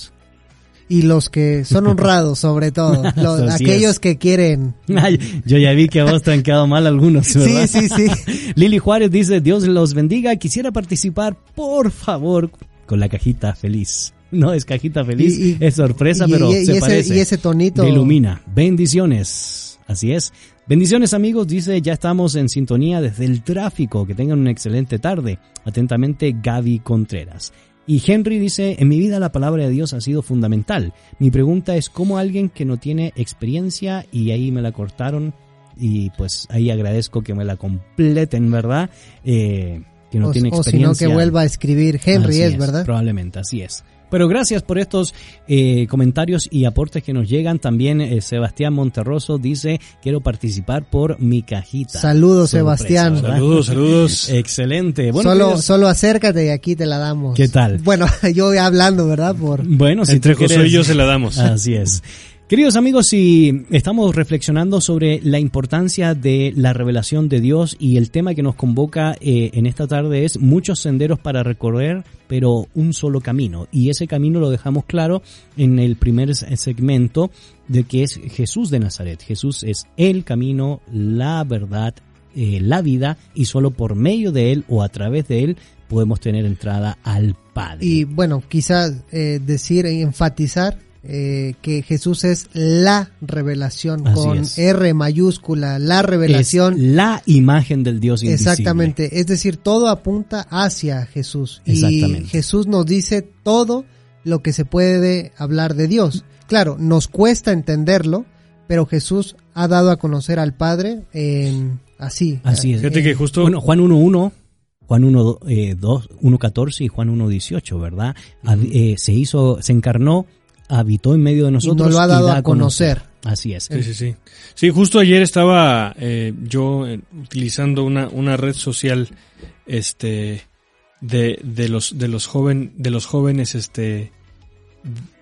Y los que son *laughs* honrados sobre todo, los- aquellos es. que quieren. Yo ya vi que a vos te han quedado mal algunos, Sí, ¿verdad? sí, sí. *laughs* Lili Juárez dice, Dios los bendiga, quisiera participar, por favor, con la cajita feliz. No es cajita feliz, Y- y- es sorpresa, y- pero y se ese- parece. y ese tonito. De Ilumina. Bendiciones. Así es. Bendiciones amigos, dice, ya estamos en sintonía desde el tráfico. Que tengan una excelente tarde. Atentamente, Gaby Contreras. Y Henry dice, en mi vida la palabra de Dios ha sido fundamental. Mi pregunta es cómo alguien que no tiene experiencia y ahí me la cortaron y pues ahí agradezco que me la completen, ¿verdad? Eh, que no o, tiene o experiencia. no, que vuelva a escribir Henry, Así es, ¿verdad? Probablemente, así es. Pero gracias por estos eh, comentarios y aportes que nos llegan. También eh, Sebastián Monterroso dice, quiero participar por mi cajita. Saludos, Sorpresa, Sebastián. ¿verdad? Saludos, saludos. *laughs* Excelente. Bueno, solo, queridos- solo acércate y aquí te la damos. ¿Qué tal? Bueno, *laughs* yo voy hablando, ¿verdad? Por bueno, si Entre tú Josué quieres- y yo se la damos. Así es. Queridos amigos, si estamos reflexionando sobre la importancia de la revelación de Dios y el tema que nos convoca eh, en esta tarde es muchos senderos para recorrer, pero un solo camino. Y ese camino lo dejamos claro en el primer se- segmento de que es Jesús de Nazaret. Jesús es el camino, la verdad, eh, la vida y solo por medio de él o a través de él podemos tener entrada al Padre. Y bueno, quizás eh, decir e enfatizar eh, que Jesús es la revelación Así con es. R mayúscula, la es revelación. la imagen del Dios invisible. Exactamente, es decir, todo apunta hacia Jesús. Y Exactamente. Jesús nos dice todo lo que se puede hablar de Dios. Claro, nos cuesta entenderlo, pero Jesús ha dado a conocer al Padre en así. Así es. Fíjate que justo Bueno, Juan 1.1, Juan 1, eh, 2, 1.14 y Juan 1.18, ¿verdad? Eh, se hizo, se encarnó, habitó en medio de nosotros. nos lo ha dado da a conocer. Así es. Sí, sí, sí. Sí, justo ayer estaba eh, yo eh, utilizando una, una red social este de, de los de los joven de los jóvenes este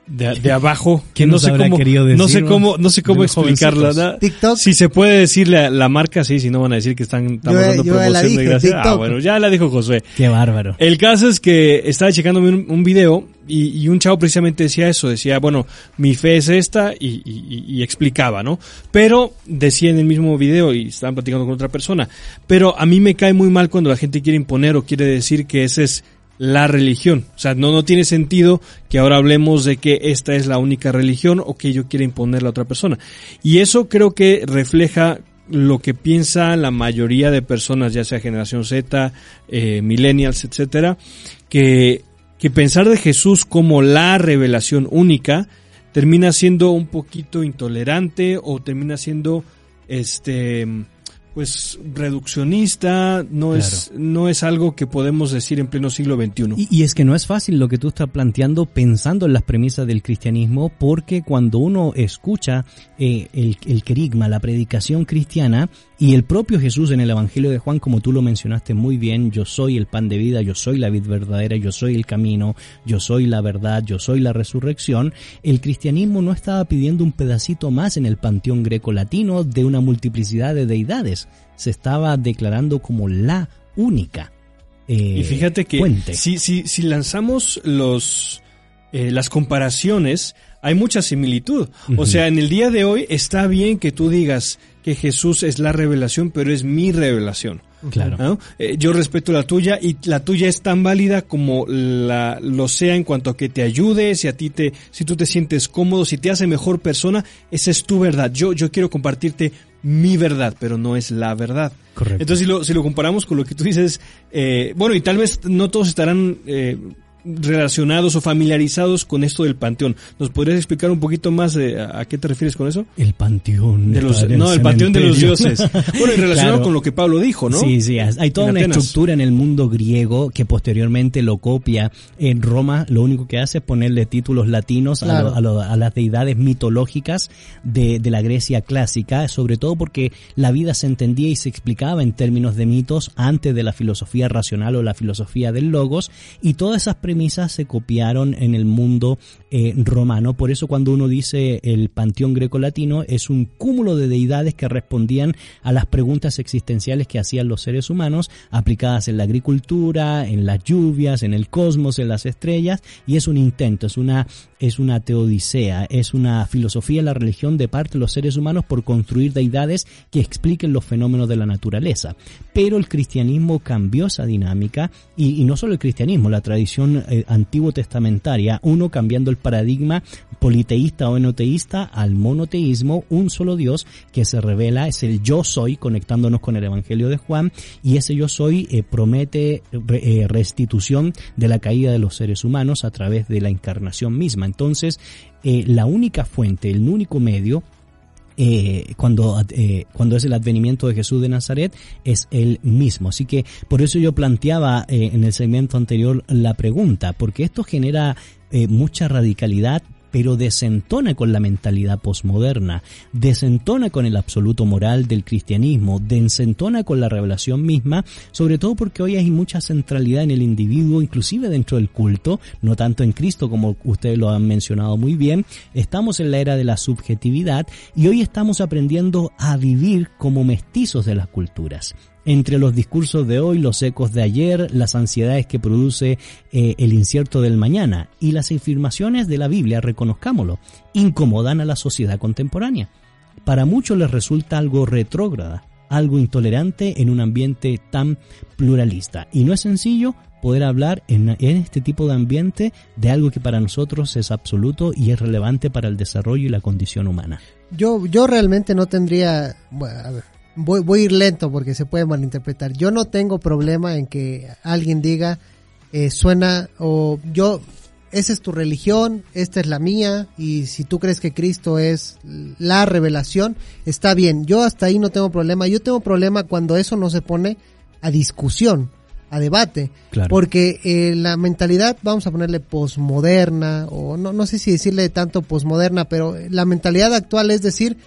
de, de abajo *laughs* que ¿Qué no sé cómo querido no sé cómo no sé cómo explicarla jovencitos? ¿no? TikTok. si se puede decir la, la marca sí si no van a decir que están estamos dando yo ya la promoción de dije, gracia ah bueno ya la dijo Josué Qué bárbaro. el caso es que estaba checándome un, un video y, y un chavo precisamente decía eso, decía, bueno, mi fe es esta y, y- y explicaba, ¿no? Pero decía en el mismo video y estaban platicando con otra persona, pero a mí me cae muy mal cuando la gente quiere imponer o quiere decir que esa es la religión. O sea, no, no tiene sentido que ahora hablemos de que esta es la única religión o que yo quiera imponerle a otra persona. Y eso creo que refleja lo que piensa la mayoría de personas, ya sea generación Z, eh, millennials, etcétera, que, que pensar de Jesús como la revelación única termina siendo un poquito intolerante o termina siendo este pues reduccionista, no es no es algo que podemos decir en pleno siglo XXI. Y, y es que no es fácil lo que tú estás planteando pensando en las premisas del cristianismo, porque cuando uno escucha eh, el, el querigma, la predicación cristiana, y el propio Jesús en el Evangelio de Juan, como tú lo mencionaste muy bien, yo soy el pan de vida, yo soy la vid verdadera, yo soy el camino, yo soy la verdad, yo soy la resurrección, el cristianismo no estaba pidiendo un pedacito más en el panteón greco-latino de una multiplicidad de deidades, se estaba declarando como la única. eh, Y fíjate que si, si, si lanzamos los eh, las comparaciones, hay mucha similitud. O sea, en el día de hoy está bien que tú digas que Jesús es la revelación, pero es mi revelación. Claro. ¿no? Eh, yo respeto la tuya y la tuya es tan válida como la, lo sea en cuanto a que te ayude, si a ti te, si tú te sientes cómodo, si te hace mejor persona, esa es tu verdad. Yo, yo quiero compartirte mi verdad, pero no es la verdad. Correcto. Entonces, si lo, si lo comparamos con lo que tú dices, eh, bueno, y tal vez no todos estarán eh, relacionados o familiarizados con esto del panteón. ¿Nos podrías explicar un poquito más de a, qué te refieres con eso? El panteón. De los, no, el panteón de los dioses. Bueno, y relacionado con lo que Pablo dijo, ¿no? Sí, sí, hay toda una estructura en el mundo griego que posteriormente lo copia. En Roma lo único que hace es ponerle títulos latinos a, a, las deidades mitológicas de, de la Grecia clásica, sobre todo porque la vida se entendía y se explicaba en términos de mitos antes de la filosofía racional o la filosofía del logos, y todas esas premisas se copiaron en el mundo eh, romano. Por eso cuando uno dice el panteón greco-latino es un cúmulo de deidades que respondían a las preguntas existenciales que hacían los seres humanos, aplicadas en la agricultura, en las lluvias, en el cosmos, en las estrellas, y es un intento, es una, es una teodicea, es una filosofía la religión de parte de los seres humanos por construir deidades que expliquen los fenómenos de la naturaleza. Pero el cristianismo cambió esa dinámica y, no solo el cristianismo, la tradición eh, antiguo testamentaria, uno cambiando el paradigma politeísta o enoteísta al monoteísmo, un solo Dios que se revela, es el yo soy, conectándonos con el Evangelio de Juan, y ese yo soy eh, promete eh, restitución de la caída de los seres humanos a través de la encarnación misma. Entonces, la única fuente, el único medio eh, cuando, eh, cuando es el advenimiento de Jesús de Nazaret, es el mismo. Así que por eso yo planteaba eh, en el segmento anterior la pregunta, porque esto genera mucha radicalidad pero desentona con la mentalidad posmoderna, desentona con el absoluto moral del cristianismo, desentona con la revelación misma, sobre todo porque hoy hay mucha centralidad en el individuo, inclusive dentro del culto, no tanto en Cristo como ustedes lo han mencionado muy bien, estamos en la era de la subjetividad y hoy estamos aprendiendo a vivir como mestizos de las culturas entre los discursos de hoy, los ecos de ayer, las ansiedades que produce eh, el incierto del mañana y las afirmaciones de la Biblia, reconozcámoslo, incomodan a la sociedad contemporánea. Para muchos les resulta algo retrógrada, algo intolerante en un ambiente tan pluralista. Y no es sencillo poder hablar en, este tipo de ambiente de algo que para nosotros es absoluto y es relevante para el desarrollo y la condición humana. Yo, yo realmente no tendría, voy, voy a ir lento porque se puede malinterpretar. Yo no tengo problema en que alguien diga, eh, suena, o yo, esa es tu religión, esta es la mía, y si tú crees que Cristo es la revelación, está bien. Yo hasta ahí no tengo problema. Yo tengo problema cuando eso no se pone a discusión, a debate. Porque eh, la mentalidad, vamos a ponerle posmoderna, o no, no sé si decirle tanto posmoderna, pero la mentalidad actual es decir,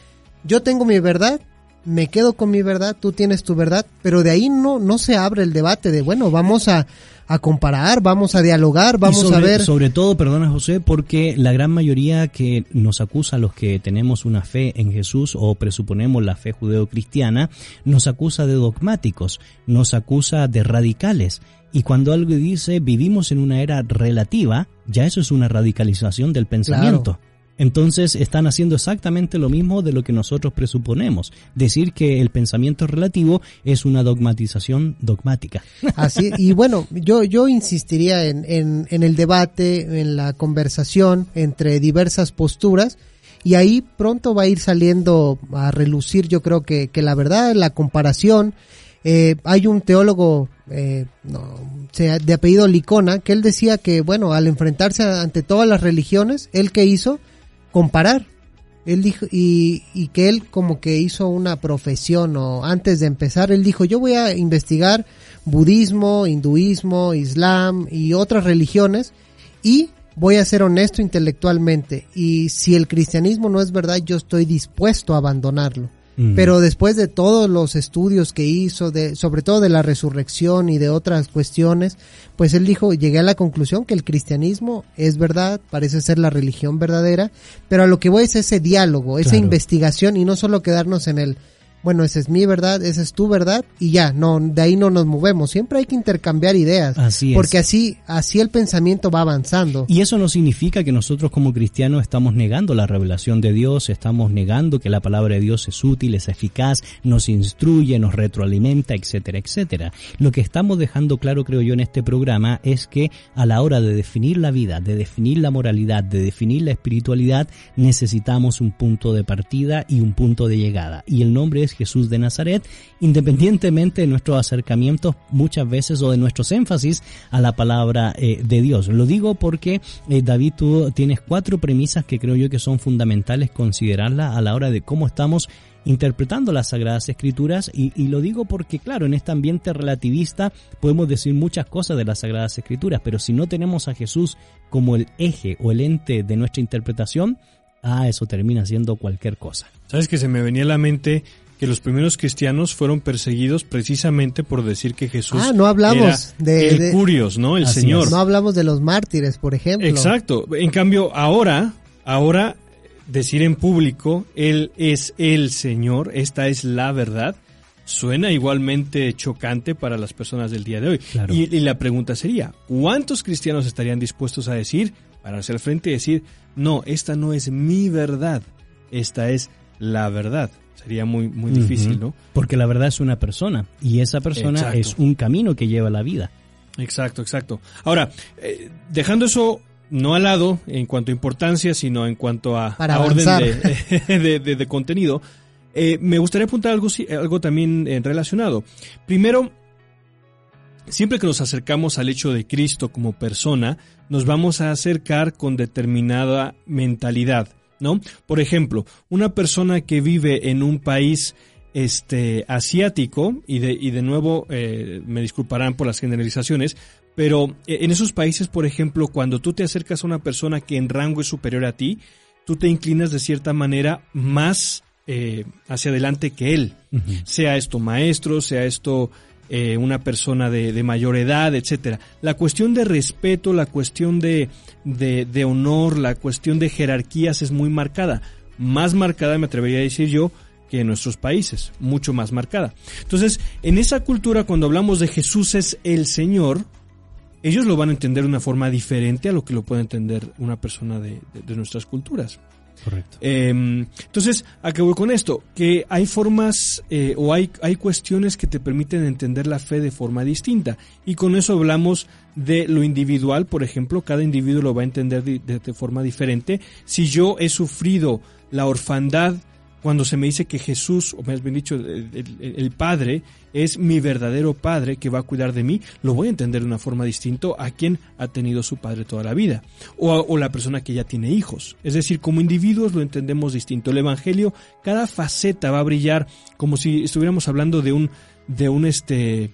yo tengo mi verdad me quedo con mi verdad, tú tienes tu verdad, pero de ahí no, no se abre el debate de, bueno, vamos a, a comparar, vamos a dialogar, vamos a ver. Sobre todo, perdona José, porque la gran mayoría que nos acusa a los que tenemos una fe en Jesús o presuponemos la fe judeocristiana, nos acusa de dogmáticos, nos acusa de radicales. Y cuando algo dice vivimos en una era relativa, ya eso es una radicalización del pensamiento. Entonces están haciendo exactamente lo mismo de lo que nosotros presuponemos. Decir que el pensamiento relativo es una dogmatización dogmática. *laughs* Así, y bueno, yo, yo insistiría en, en, el debate, en la conversación entre diversas posturas y ahí pronto va a ir saliendo a relucir yo creo que, que la verdad, la comparación. Eh, hay un teólogo eh, no, de apellido Licona que él decía que, bueno, al enfrentarse ante todas las religiones, él que hizo, comparar. Él dijo, y, y que él como que hizo una profesión o antes de empezar, él dijo, yo voy a investigar budismo, hinduismo, islam y otras religiones y voy a ser honesto intelectualmente y si el cristianismo no es verdad, yo estoy dispuesto a abandonarlo. Pero después de todos los estudios que hizo, de, sobre todo de la resurrección y de otras cuestiones, pues él dijo, llegué a la conclusión que el cristianismo es verdad, parece ser la religión verdadera, pero a lo que voy es ese diálogo, esa investigación y no solo quedarnos en el bueno, esa es mi verdad, esa es tu verdad y ya, no, de ahí no nos movemos. Siempre hay que intercambiar ideas. Así Porque así, así el pensamiento va avanzando. Y eso no significa que nosotros como cristianos estamos negando la revelación de Dios, estamos negando que la palabra de Dios es útil, es eficaz, nos instruye, nos retroalimenta, etcétera, etcétera. Lo que estamos dejando claro, creo yo, en este programa es que a la hora de definir la vida, de definir la moralidad, de definir la espiritualidad, necesitamos un punto de partida y un punto de llegada. Y el nombre es es Jesús de Nazaret, independientemente de nuestros acercamientos muchas veces o de nuestros énfasis a la palabra eh, de Dios. Lo digo porque eh, David, tú tienes cuatro premisas que creo yo que son fundamentales considerarlas a la hora de cómo estamos interpretando las Sagradas Escrituras y, y, lo digo porque claro, en este ambiente relativista podemos decir muchas cosas de las Sagradas Escrituras, pero si no tenemos a Jesús como el eje o el ente de nuestra interpretación, ah, eso termina siendo cualquier cosa. ¿Sabes que se me venía a la mente que los primeros cristianos fueron perseguidos precisamente por decir que Jesús ah, no hablamos era de, el de- Curios, ¿no? El Señor. No hablamos de los mártires, por ejemplo. Exacto. En cambio, ahora, ahora decir en público, Él es el Señor, esta es la verdad, suena igualmente chocante para las personas del día de hoy. Claro. Y, y la pregunta sería, ¿cuántos cristianos estarían dispuestos a decir, pararse al frente y decir, no, esta no es mi verdad, esta es la verdad? Sería muy, muy difícil. ¿no? Porque la verdad es una persona y esa persona Exacto. es un camino que lleva a la vida. Exacto, exacto. Ahora, eh, dejando eso no al lado en cuanto a importancia, sino en cuanto a, Para a orden de, *laughs* de- de- de contenido, eh, me gustaría apuntar algo, algo también eh, relacionado. Primero, siempre que nos acercamos al hecho de Cristo como persona, nos vamos a acercar con determinada mentalidad, ¿no? Por ejemplo, una persona que vive en un país este asiático y de y de nuevo eh, me disculparán por las generalizaciones pero eh, en esos países por ejemplo cuando tú te acercas a una persona que en rango es superior a ti tú te inclinas de cierta manera más eh, hacia adelante que él sea esto maestro sea esto eh, una persona de, mayor edad, etcétera. La cuestión de respeto, la cuestión de, honor, la cuestión de jerarquías es muy marcada. Más marcada, me atrevería a decir yo, que en nuestros países, mucho más marcada. Entonces, en esa cultura, cuando hablamos de Jesús es el Señor, ellos lo van a entender de una forma diferente a lo que lo puede entender una persona de nuestras culturas. Correcto. Eh, entonces, ¿a qué voy con esto? Que hay formas eh, o hay, hay cuestiones que te permiten entender la fe de forma distinta. Y con eso hablamos de lo individual, por ejemplo, cada individuo lo va a entender de, de- de forma diferente. Si yo he sufrido la orfandad cuando se me dice que Jesús, o más bien dicho, el, Padre, es mi verdadero Padre que va a cuidar de mí, lo voy a entender de una forma distinta a quien ha tenido su Padre toda la vida, o, a- o la persona que ya tiene hijos. Es decir, como individuos lo entendemos distinto. El Evangelio, cada faceta va a brillar como si estuviéramos hablando de un, de un este,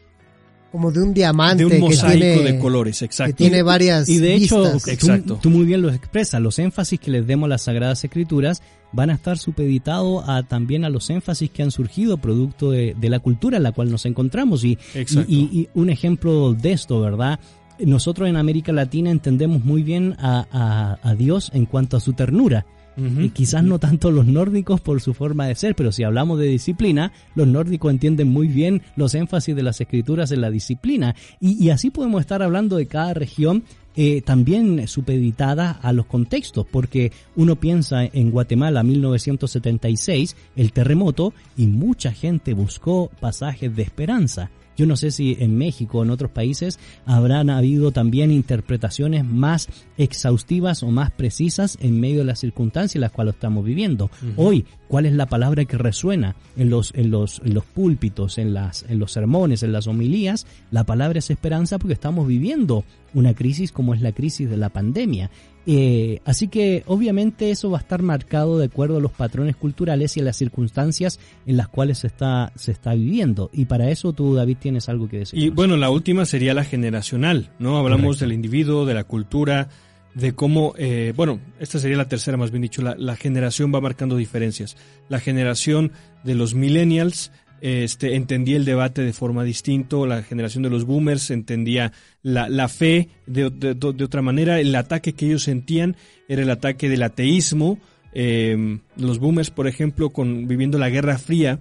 Como de un diamante de un que mosaico tiene, de colores, que exacto. tiene varias Y de hecho, tú, Exacto. tú muy bien lo expresas, los énfasis que les demos a las Sagradas Escrituras van a estar supeditados a, también a los énfasis que han surgido producto de, de la cultura en la cual nos encontramos. Y, Exacto. y- y un ejemplo de esto, ¿verdad? Nosotros en América Latina entendemos muy bien a, a- a Dios en cuanto a su ternura. Y quizás no tanto los nórdicos por su forma de ser, pero si hablamos de disciplina, los nórdicos entienden muy bien los énfasis de las escrituras en la disciplina. Y, y así podemos estar hablando de cada región eh, también supeditada a los contextos, porque uno piensa en Guatemala 1976, el terremoto, y mucha gente buscó pasajes de esperanza. Yo no sé si en México o en otros países habrán habido también interpretaciones más exhaustivas o más precisas en medio de las circunstancias en las cuales estamos viviendo. Hoy, ¿cuál es la palabra que resuena en los, en los, en los púlpitos, en, las, en los sermones, en las homilías? La palabra es esperanza porque estamos viviendo una crisis como es la crisis de la pandemia. Eh, así que obviamente eso va a estar marcado de acuerdo a los patrones culturales y a las circunstancias en las cuales se está, se está viviendo. Y para eso tú, David, tienes algo que decir. Y bueno, la última sería la generacional, ¿no? Hablamos del individuo, de la cultura, de cómo, eh, bueno, esta sería la tercera, más bien dicho, la, la generación va marcando diferencias. La generación de los millennials este, entendía el debate de forma distinta, la generación de los boomers entendía la, fe de, otra manera, el ataque que ellos sentían era el ataque del ateísmo. Eh, los boomers, por ejemplo, con, viviendo la Guerra Fría,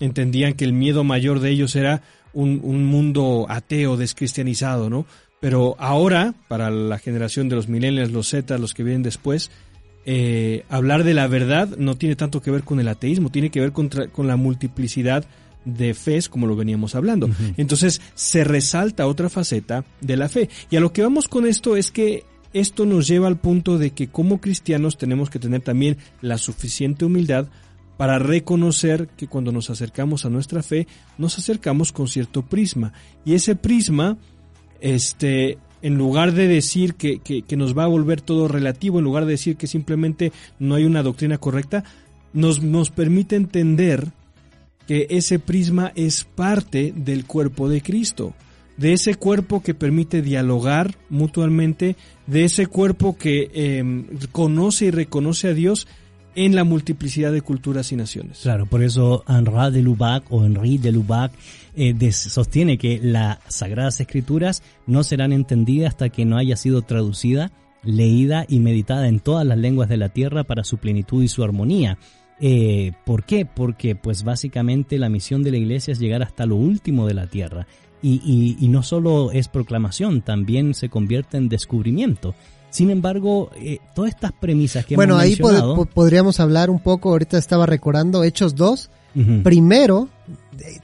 entendían que el miedo mayor de ellos era un, un mundo ateo, descristianizado, ¿no? Pero ahora, para la generación de los millennials, los Z, los que vienen después, eh, hablar de la verdad no tiene tanto que ver con el ateísmo, tiene que ver con, con la multiplicidad de fes, como lo veníamos hablando. Entonces, se resalta otra faceta de la fe. Y a lo que vamos con esto es que esto nos lleva al punto de que como cristianos tenemos que tener también la suficiente humildad para reconocer que cuando nos acercamos a nuestra fe, nos acercamos con cierto prisma. Y ese prisma, este, en lugar de decir que, que, nos va a volver todo relativo, en lugar de decir que simplemente no hay una doctrina correcta, nos, nos permite entender que ese prisma es parte del cuerpo de Cristo, de ese cuerpo que permite dialogar mutuamente, de ese cuerpo que em, conoce y reconoce a Dios en la multiplicidad de culturas y naciones. Claro, por eso Henri de Lubac o Henri de Lubac eh, sostiene que las Sagradas Escrituras no serán entendidas hasta que no haya sido traducida, leída y meditada en todas las lenguas de la tierra para su plenitud y su armonía. Eh, ¿Por qué? Porque pues básicamente la misión de la iglesia es llegar hasta lo último de la tierra. Y, y no solo es proclamación, también se convierte en descubrimiento. Sin embargo, eh, todas estas premisas que bueno, hemos ahí mencionado... podríamos hablar un poco, ahorita estaba recordando Hechos 2. Primero,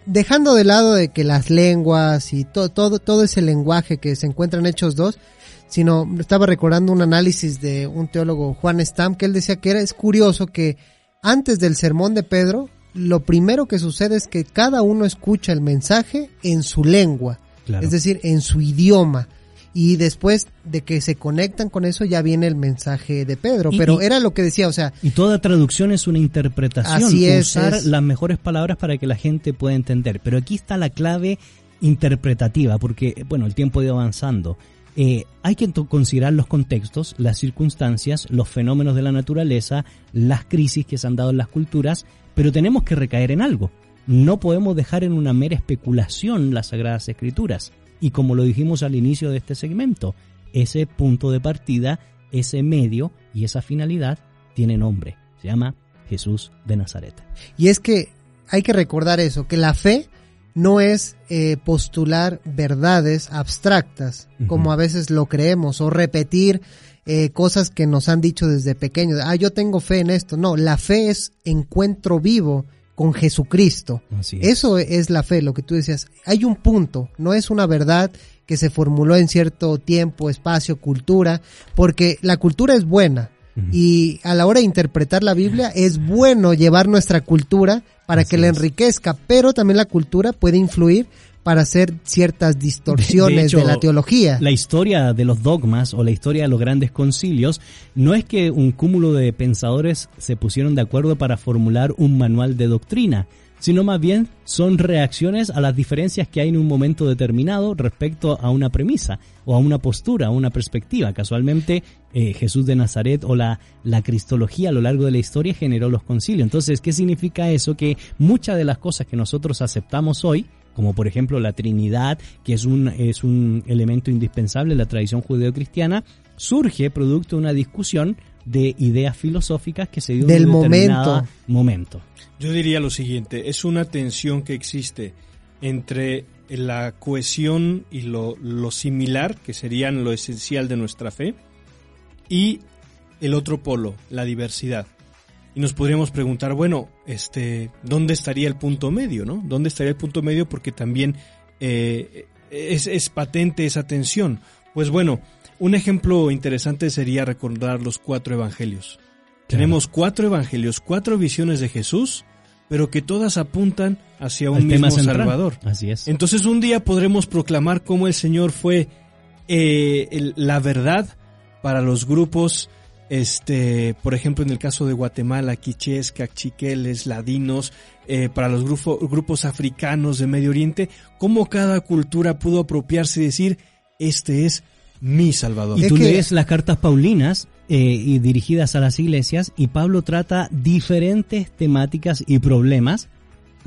dejando de lado de que las lenguas y todo, todo, todo ese lenguaje que se encuentra en Hechos 2, sino estaba recordando un análisis de un teólogo, Juan Stam, que él decía que era, es curioso que antes del sermón de Pedro, lo primero que sucede es que cada uno escucha el mensaje en su lengua, es decir, en su idioma y después de que se conectan con eso ya viene el mensaje de Pedro, pero era lo que decía, o sea... Y toda traducción es una interpretación, así es, usar las mejores palabras para que la gente pueda entender, pero aquí está la clave interpretativa, porque, bueno, el tiempo ha ido avanzando. Eh, hay que considerar los contextos, las circunstancias, los fenómenos de la naturaleza, las crisis que se han dado en las culturas, pero tenemos que recaer en algo. No podemos dejar en una mera especulación las Sagradas Escrituras. Y como lo dijimos al inicio de este segmento, ese punto de partida, ese medio y esa finalidad tiene nombre. Se llama Jesús de Nazaret. Y es que hay que recordar eso, que la fe no es eh, postular verdades abstractas, como a veces lo creemos, o repetir eh, cosas que nos han dicho desde pequeños. Ah, yo tengo fe en esto. No, la fe es encuentro vivo con Jesucristo. Eso es la fe, lo que tú decías. Hay un punto, no es una verdad que se formuló en cierto tiempo, espacio, cultura, porque la cultura es buena. Y a la hora de interpretar la Biblia es bueno llevar nuestra cultura para que la enriquezca, pero también la cultura puede influir para hacer ciertas distorsiones de, la teología. La historia de los dogmas o la historia de los grandes concilios no es que un cúmulo de pensadores se pusieron de acuerdo para formular un manual de doctrina, sino más bien son reacciones a las diferencias que hay en un momento determinado respecto a una premisa o a una postura, a una perspectiva. Casualmente, eh, Jesús de Nazaret o la, la cristología a lo largo de la historia generó los concilios. Entonces, ¿qué significa eso? Que muchas de las cosas que nosotros aceptamos hoy como por ejemplo la Trinidad, que es un, es un elemento indispensable en la tradición judeocristiana, surge producto de una discusión de ideas filosóficas que se dio en un momento. momento. Yo diría lo siguiente, es una tensión que existe entre la cohesión y lo, lo similar, que serían lo esencial de nuestra fe, y el otro polo, la diversidad. Y nos podríamos preguntar, bueno, este, ¿dónde estaría el punto medio, no? ¿Dónde estaría el punto medio? Porque también eh, es, patente esa tensión. Pues bueno, un ejemplo interesante sería recordar los cuatro evangelios. Tenemos cuatro evangelios, cuatro visiones de Jesús, pero que todas apuntan hacia un mismo Salvador. Así es. Entonces un día podremos proclamar cómo el Señor fue eh, la verdad para los grupos este, por ejemplo, en el caso de Guatemala, quichés, cachiqueles, ladinos, eh, para los grupos africanos de Medio Oriente, cómo cada cultura pudo apropiarse y decir, este es mi Salvador. Y tú lees las cartas paulinas eh, y dirigidas a las iglesias y Pablo trata diferentes temáticas y problemas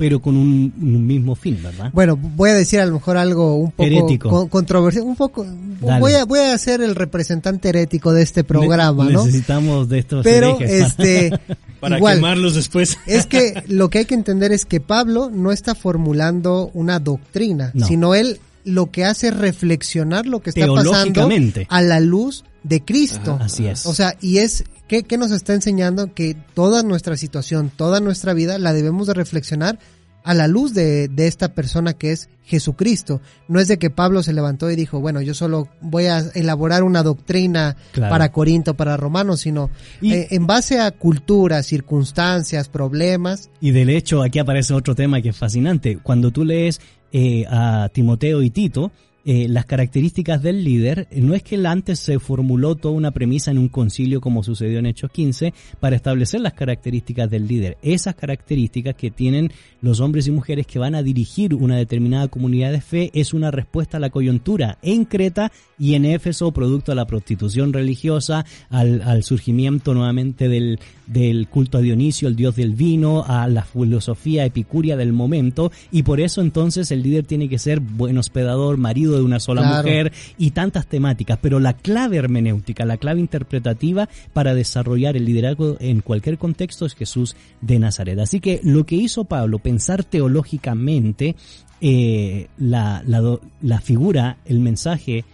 pero con un, mismo fin, ¿verdad? Bueno, voy a decir a lo mejor algo un poco controversial, un poco voy a voy a ser el representante herético de este programa, ¿no? Necesitamos de estos Pero *laughs* este para quemarlos después. es que *laughs* lo que hay que entender es que Pablo no está formulando una doctrina, sino él lo que hace es reflexionar lo que está pasando a la luz de Cristo. así es. O sea, y es ¿Qué, nos está enseñando? Que toda nuestra situación, toda nuestra vida la debemos de reflexionar a la luz de, de, esta persona que es Jesucristo. No es de que Pablo se levantó y dijo, bueno, yo solo voy a elaborar una doctrina claro. para Corinto, para Romanos, sino y, eh, en base a culturas, circunstancias, problemas. Y del hecho, aquí aparece otro tema que es fascinante. Cuando tú lees eh, a Timoteo y Tito, eh, las características del líder, no es que antes se formuló toda una premisa en un concilio como sucedió en Hechos 15 para establecer las características del líder. Esas características que tienen los hombres y mujeres que van a dirigir una determinada comunidad de fe es una respuesta a la coyuntura en Creta y en Éfeso, producto de la prostitución religiosa, al, al surgimiento nuevamente del, del culto a Dionisio, el dios del vino, a la filosofía epicuria del momento, y por eso entonces el líder tiene que ser buen hospedador, marido de una sola claro. mujer y tantas temáticas, pero la clave hermenéutica, la clave interpretativa para desarrollar el liderazgo en cualquier contexto es Jesús de Nazaret. Así que lo que hizo Pablo, pensar teológicamente eh, la, la, la figura, el mensaje,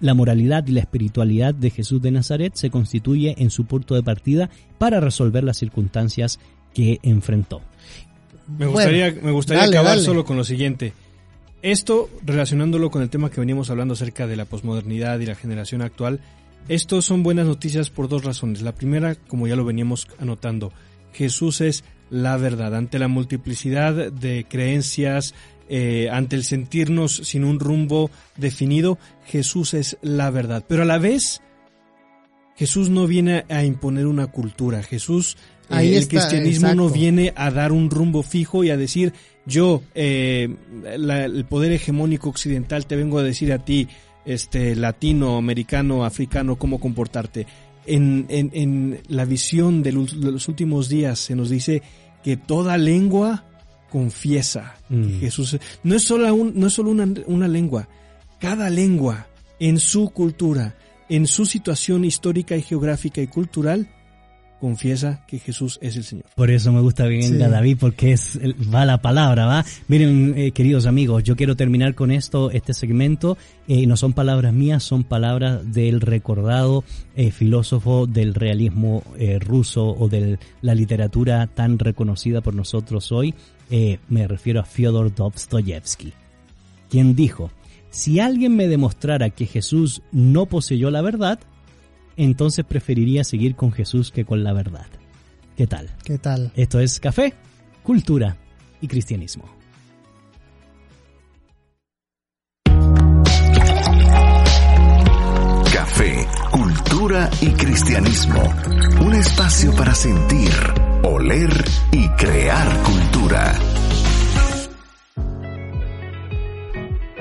la moralidad y la espiritualidad de Jesús de Nazaret se constituye en su punto de partida para resolver las circunstancias que enfrentó. Me gustaría, bueno, me gustaría dale, acabar dale. solo con lo siguiente. Esto, relacionándolo con el tema que veníamos hablando acerca de la posmodernidad y la generación actual, estos son buenas noticias por dos razones. La primera, como ya lo veníamos anotando, Jesús es la verdad. Ante la multiplicidad de creencias, eh, ante el sentirnos sin un rumbo definido, Jesús es la verdad. Pero a la vez, Jesús no viene a imponer una cultura. Jesús, eh, el está, cristianismo exacto. no viene a dar un rumbo fijo y a decir, yo, eh, la, el poder hegemónico occidental, te vengo a decir a ti, este, latino, americano, africano, cómo comportarte. En, en, en la visión de los, de los últimos días se nos dice que toda lengua confiesa mm. Jesús. No es solo, un, no es solo una, una lengua, cada lengua en su cultura, en su situación histórica y geográfica y cultural, confiesa que Jesús es el Señor. Por eso me gusta bien sí. David, porque es va la palabra, ¿va? Miren, eh, queridos amigos, yo quiero terminar con esto, este segmento. Eh, no son palabras mías, son palabras del recordado eh, filósofo del realismo eh, ruso o de la literatura tan reconocida por nosotros hoy. Eh, me refiero a Fyodor Dostoyevsky, quien dijo, si alguien me demostrara que Jesús no poseyó la verdad, entonces preferiría seguir con Jesús que con la verdad. ¿Qué tal? ¿Qué tal? Esto es café, cultura y cristianismo. Café, cultura y cristianismo. Un espacio para sentir, oler y crear cultura.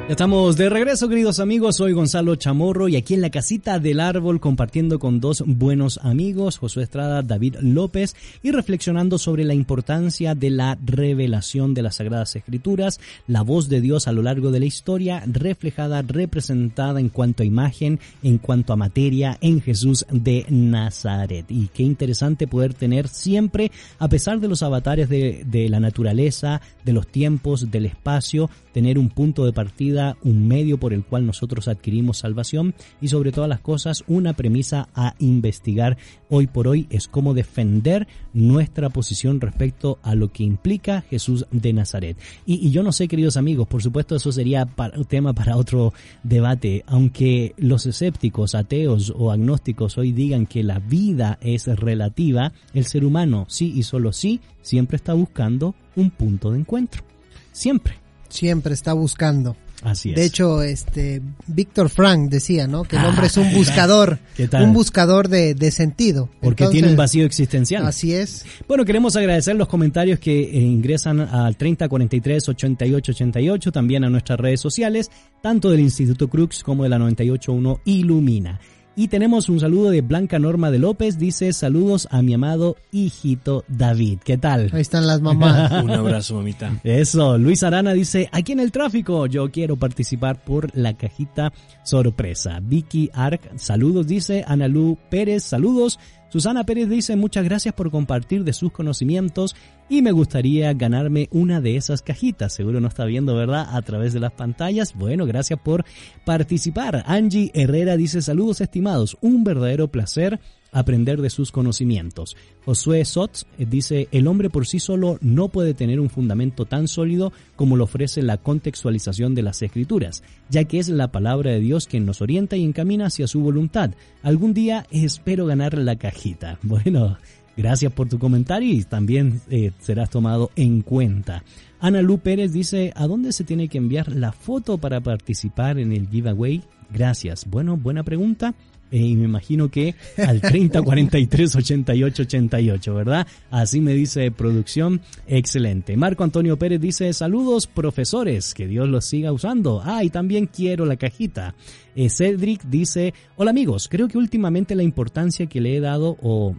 Estamos de regreso, queridos amigos. Soy Gonzalo Chamorro y aquí en la casita del árbol compartiendo con dos buenos amigos, Josué Estrada, David López, y reflexionando sobre la importancia de la revelación de las Sagradas Escrituras, la voz de Dios a lo largo de la historia, reflejada, representada en cuanto a imagen, en cuanto a materia, en Jesús de Nazaret. Y qué interesante poder tener siempre, a pesar de los avatares de, de la naturaleza, de los tiempos, del espacio, tener un punto de partida, un medio por el cual nosotros adquirimos salvación y sobre todas las cosas una premisa a investigar hoy por hoy es cómo defender nuestra posición respecto a lo que implica Jesús de Nazaret. Y, yo no sé, queridos amigos, por supuesto eso sería tema para otro debate, aunque los escépticos, ateos o agnósticos hoy digan que la vida es relativa, el ser humano sí y solo sí siempre está buscando un punto de encuentro. Siempre siempre está buscando. Así es. De hecho, este Víctor Frank decía, ¿no? Que el hombre ah, es un *laughs* buscador, un buscador de, de sentido. Porque Entonces, tiene un vacío existencial. Así es. Bueno, queremos agradecer los comentarios que eh, ingresan al 3043 88 88, también a nuestras redes sociales, tanto del Instituto Crux como de la 981 Ilumina. Y tenemos un saludo de Blanca Norma de López. Dice saludos a mi amado hijito David. ¿Qué tal? Ahí están las mamás. *laughs* un abrazo, mamita. Eso. Luis Arana dice, aquí en el tráfico, yo quiero participar por la cajita sorpresa. Vicky Arc, saludos, dice Analú Pérez, saludos. Susana Pérez dice muchas gracias por compartir de sus conocimientos y me gustaría ganarme una de esas cajitas. Seguro no está viendo, ¿verdad? A través de las pantallas. Bueno, gracias por participar. Angie Herrera dice saludos estimados. Un verdadero placer aprender de sus conocimientos. Josué Sotz eh, dice, el hombre por sí solo no puede tener un fundamento tan sólido como lo ofrece la contextualización de las escrituras, ya que es la palabra de Dios quien nos orienta y encamina hacia su voluntad. Algún día espero ganar la cajita. *laughs* Bueno, gracias por tu comentario y también eh, serás tomado en cuenta. Ana Lu Pérez dice, ¿a dónde se tiene que enviar la foto para participar en el giveaway? Gracias. Bueno, buena pregunta. Eh, y me imagino que al 30 43 88 88, ¿verdad? Así me dice producción. Excelente. Marco Antonio Pérez dice: Saludos, profesores, que Dios los siga usando. Ah, y también quiero la cajita. Eh, Cedric dice: Hola amigos, creo que últimamente la importancia que le he dado o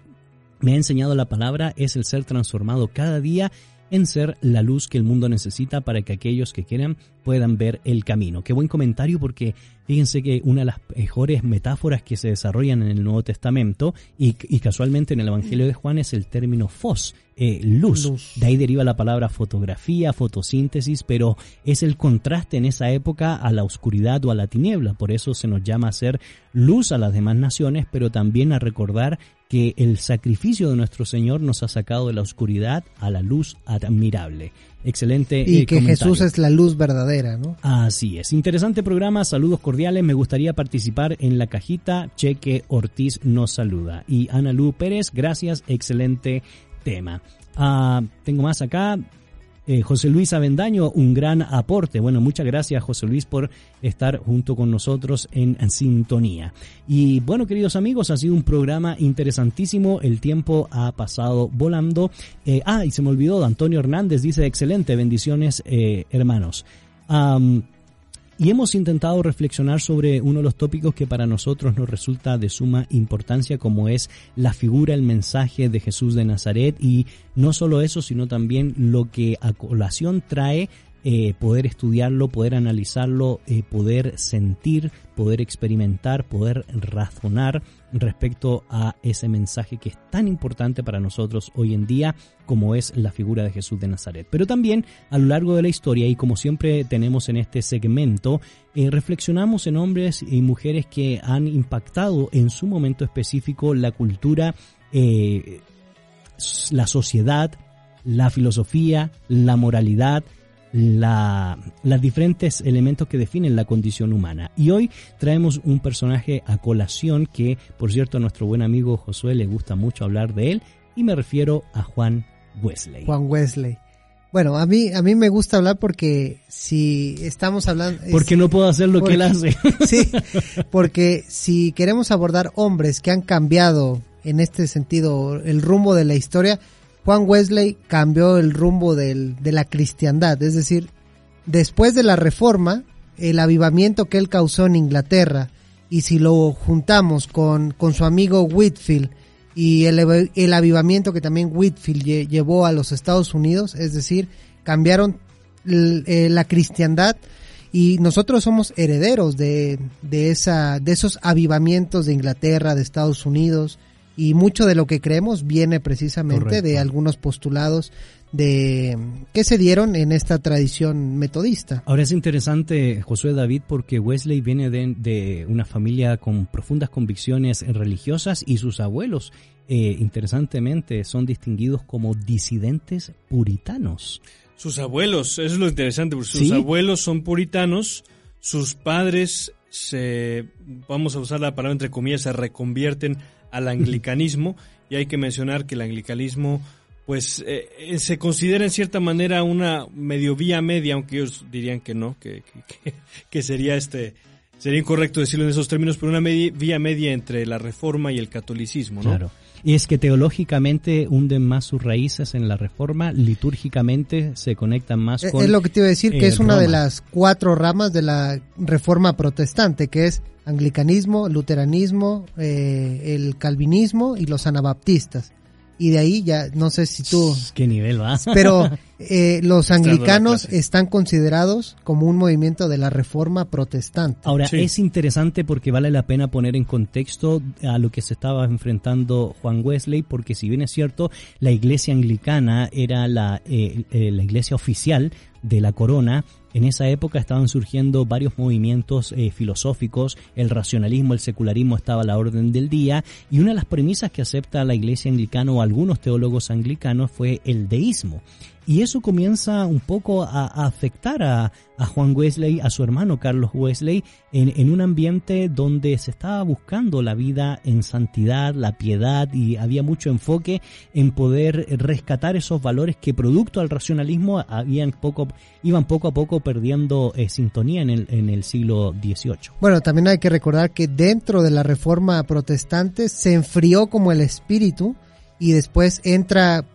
me ha enseñado la palabra es el ser transformado cada día en ser la luz que el mundo necesita para que aquellos que quieran puedan ver el camino. Qué buen comentario porque fíjense que una de las mejores metáforas que se desarrollan en el Nuevo Testamento y, casualmente en el Evangelio de Juan es el término fos, eh, luz. De ahí deriva la palabra fotografía, fotosíntesis, pero es el contraste en esa época a la oscuridad o a la tiniebla. Por eso se nos llama a ser luz a las demás naciones, pero también a recordar que el sacrificio de nuestro Señor nos ha sacado de la oscuridad a la luz admirable. Excelente. Y eh, que Jesús es la luz verdadera, ¿no? Así es. Interesante programa. Saludos cordiales. Me gustaría participar en la cajita. Cheque Ortiz nos saluda. Y Ana Lu Pérez, gracias. Excelente tema. Ah, tengo más acá. Eh, José Luis Avendaño, un gran aporte. Bueno, muchas gracias José Luis por estar junto con nosotros en, sintonía. Y bueno, queridos amigos, ha sido un programa interesantísimo. El tiempo ha pasado volando. Eh, ah, y se me olvidó, Antonio Hernández dice, excelente, bendiciones eh, hermanos. Y hemos intentado reflexionar sobre uno de los tópicos que para nosotros nos resulta de suma importancia, como es la figura, el mensaje de Jesús de Nazaret, y no solo eso, sino también lo que a colación trae eh, poder estudiarlo, poder analizarlo, eh, poder sentir, poder experimentar, poder razonar respecto a ese mensaje que es tan importante para nosotros hoy en día como es la figura de Jesús de Nazaret. Pero también a lo largo de la historia y como siempre tenemos en este segmento, eh, reflexionamos en hombres y mujeres que han impactado en su momento específico la cultura, la sociedad, la filosofía, la moralidad, la, los diferentes elementos que definen la condición humana. Y hoy traemos un personaje a colación que, por cierto, a nuestro buen amigo Josué le gusta mucho hablar de él, y me refiero a Juan Wesley. Juan Wesley. Bueno, a mí, a mí me gusta hablar porque si estamos hablando... Porque no puedo hacer lo que él hace. *laughs* Sí, *laughs* porque si queremos abordar hombres que han cambiado en este sentido el rumbo de la historia, Juan Wesley cambió el rumbo de la cristiandad, es decir, después de la reforma, el avivamiento que él causó en Inglaterra, y si lo juntamos con, con su amigo Whitfield y el, el, avivamiento que también Whitfield llevó a los Estados Unidos, es decir, cambiaron eh, la cristiandad y nosotros somos herederos de, de, esa, de esos avivamientos de Inglaterra, de Estados Unidos, y mucho de lo que creemos viene precisamente de algunos postulados de que se dieron en esta tradición metodista. Ahora es interesante, Josué David, porque Wesley viene de, una familia con profundas convicciones religiosas y sus abuelos, eh, interesantemente, son distinguidos como disidentes puritanos. Sus abuelos, eso es lo interesante, porque sus abuelos son puritanos, sus padres se, vamos a usar la palabra entre comillas, se reconvierten al anglicanismo y hay que mencionar que el anglicanismo pues eh, se considera en cierta manera una medio vía media, aunque ellos dirían que no, que, que, sería este sería incorrecto decirlo en esos términos, pero una vía media entre la reforma y el catolicismo, ¿no? Claro. Y es que teológicamente hunden más sus raíces en la reforma, litúrgicamente se conectan más eh, con... Es lo que te iba a decir, que es una de las cuatro ramas de la reforma protestante, que es anglicanismo, luteranismo, eh, el calvinismo y los anabaptistas. Y de ahí ya, no sé si tú... ¿Qué nivel va? Pero *laughs* eh, los anglicanos están considerados como un movimiento de la reforma protestante. Ahora, es interesante porque vale la pena poner en contexto a lo que se estaba enfrentando Juan Wesley, porque si bien es cierto, la iglesia anglicana era la, eh, la iglesia oficial de la corona, En esa época estaban surgiendo varios movimientos eh, filosóficos, el racionalismo, el secularismo estaba a la orden del día y una de las premisas que acepta la iglesia anglicana o algunos teólogos anglicanos fue el deísmo. Y eso comienza un poco a, afectar a, Juan Wesley, a su hermano Carlos Wesley, en, un ambiente donde se estaba buscando la vida en santidad, la piedad, y había mucho enfoque en poder rescatar esos valores que producto al racionalismo habían poco, iban poco a poco perdiendo eh, sintonía en el, en el siglo XVIII. Bueno, también hay que recordar que dentro de la reforma protestante se enfrió como el espíritu y después entra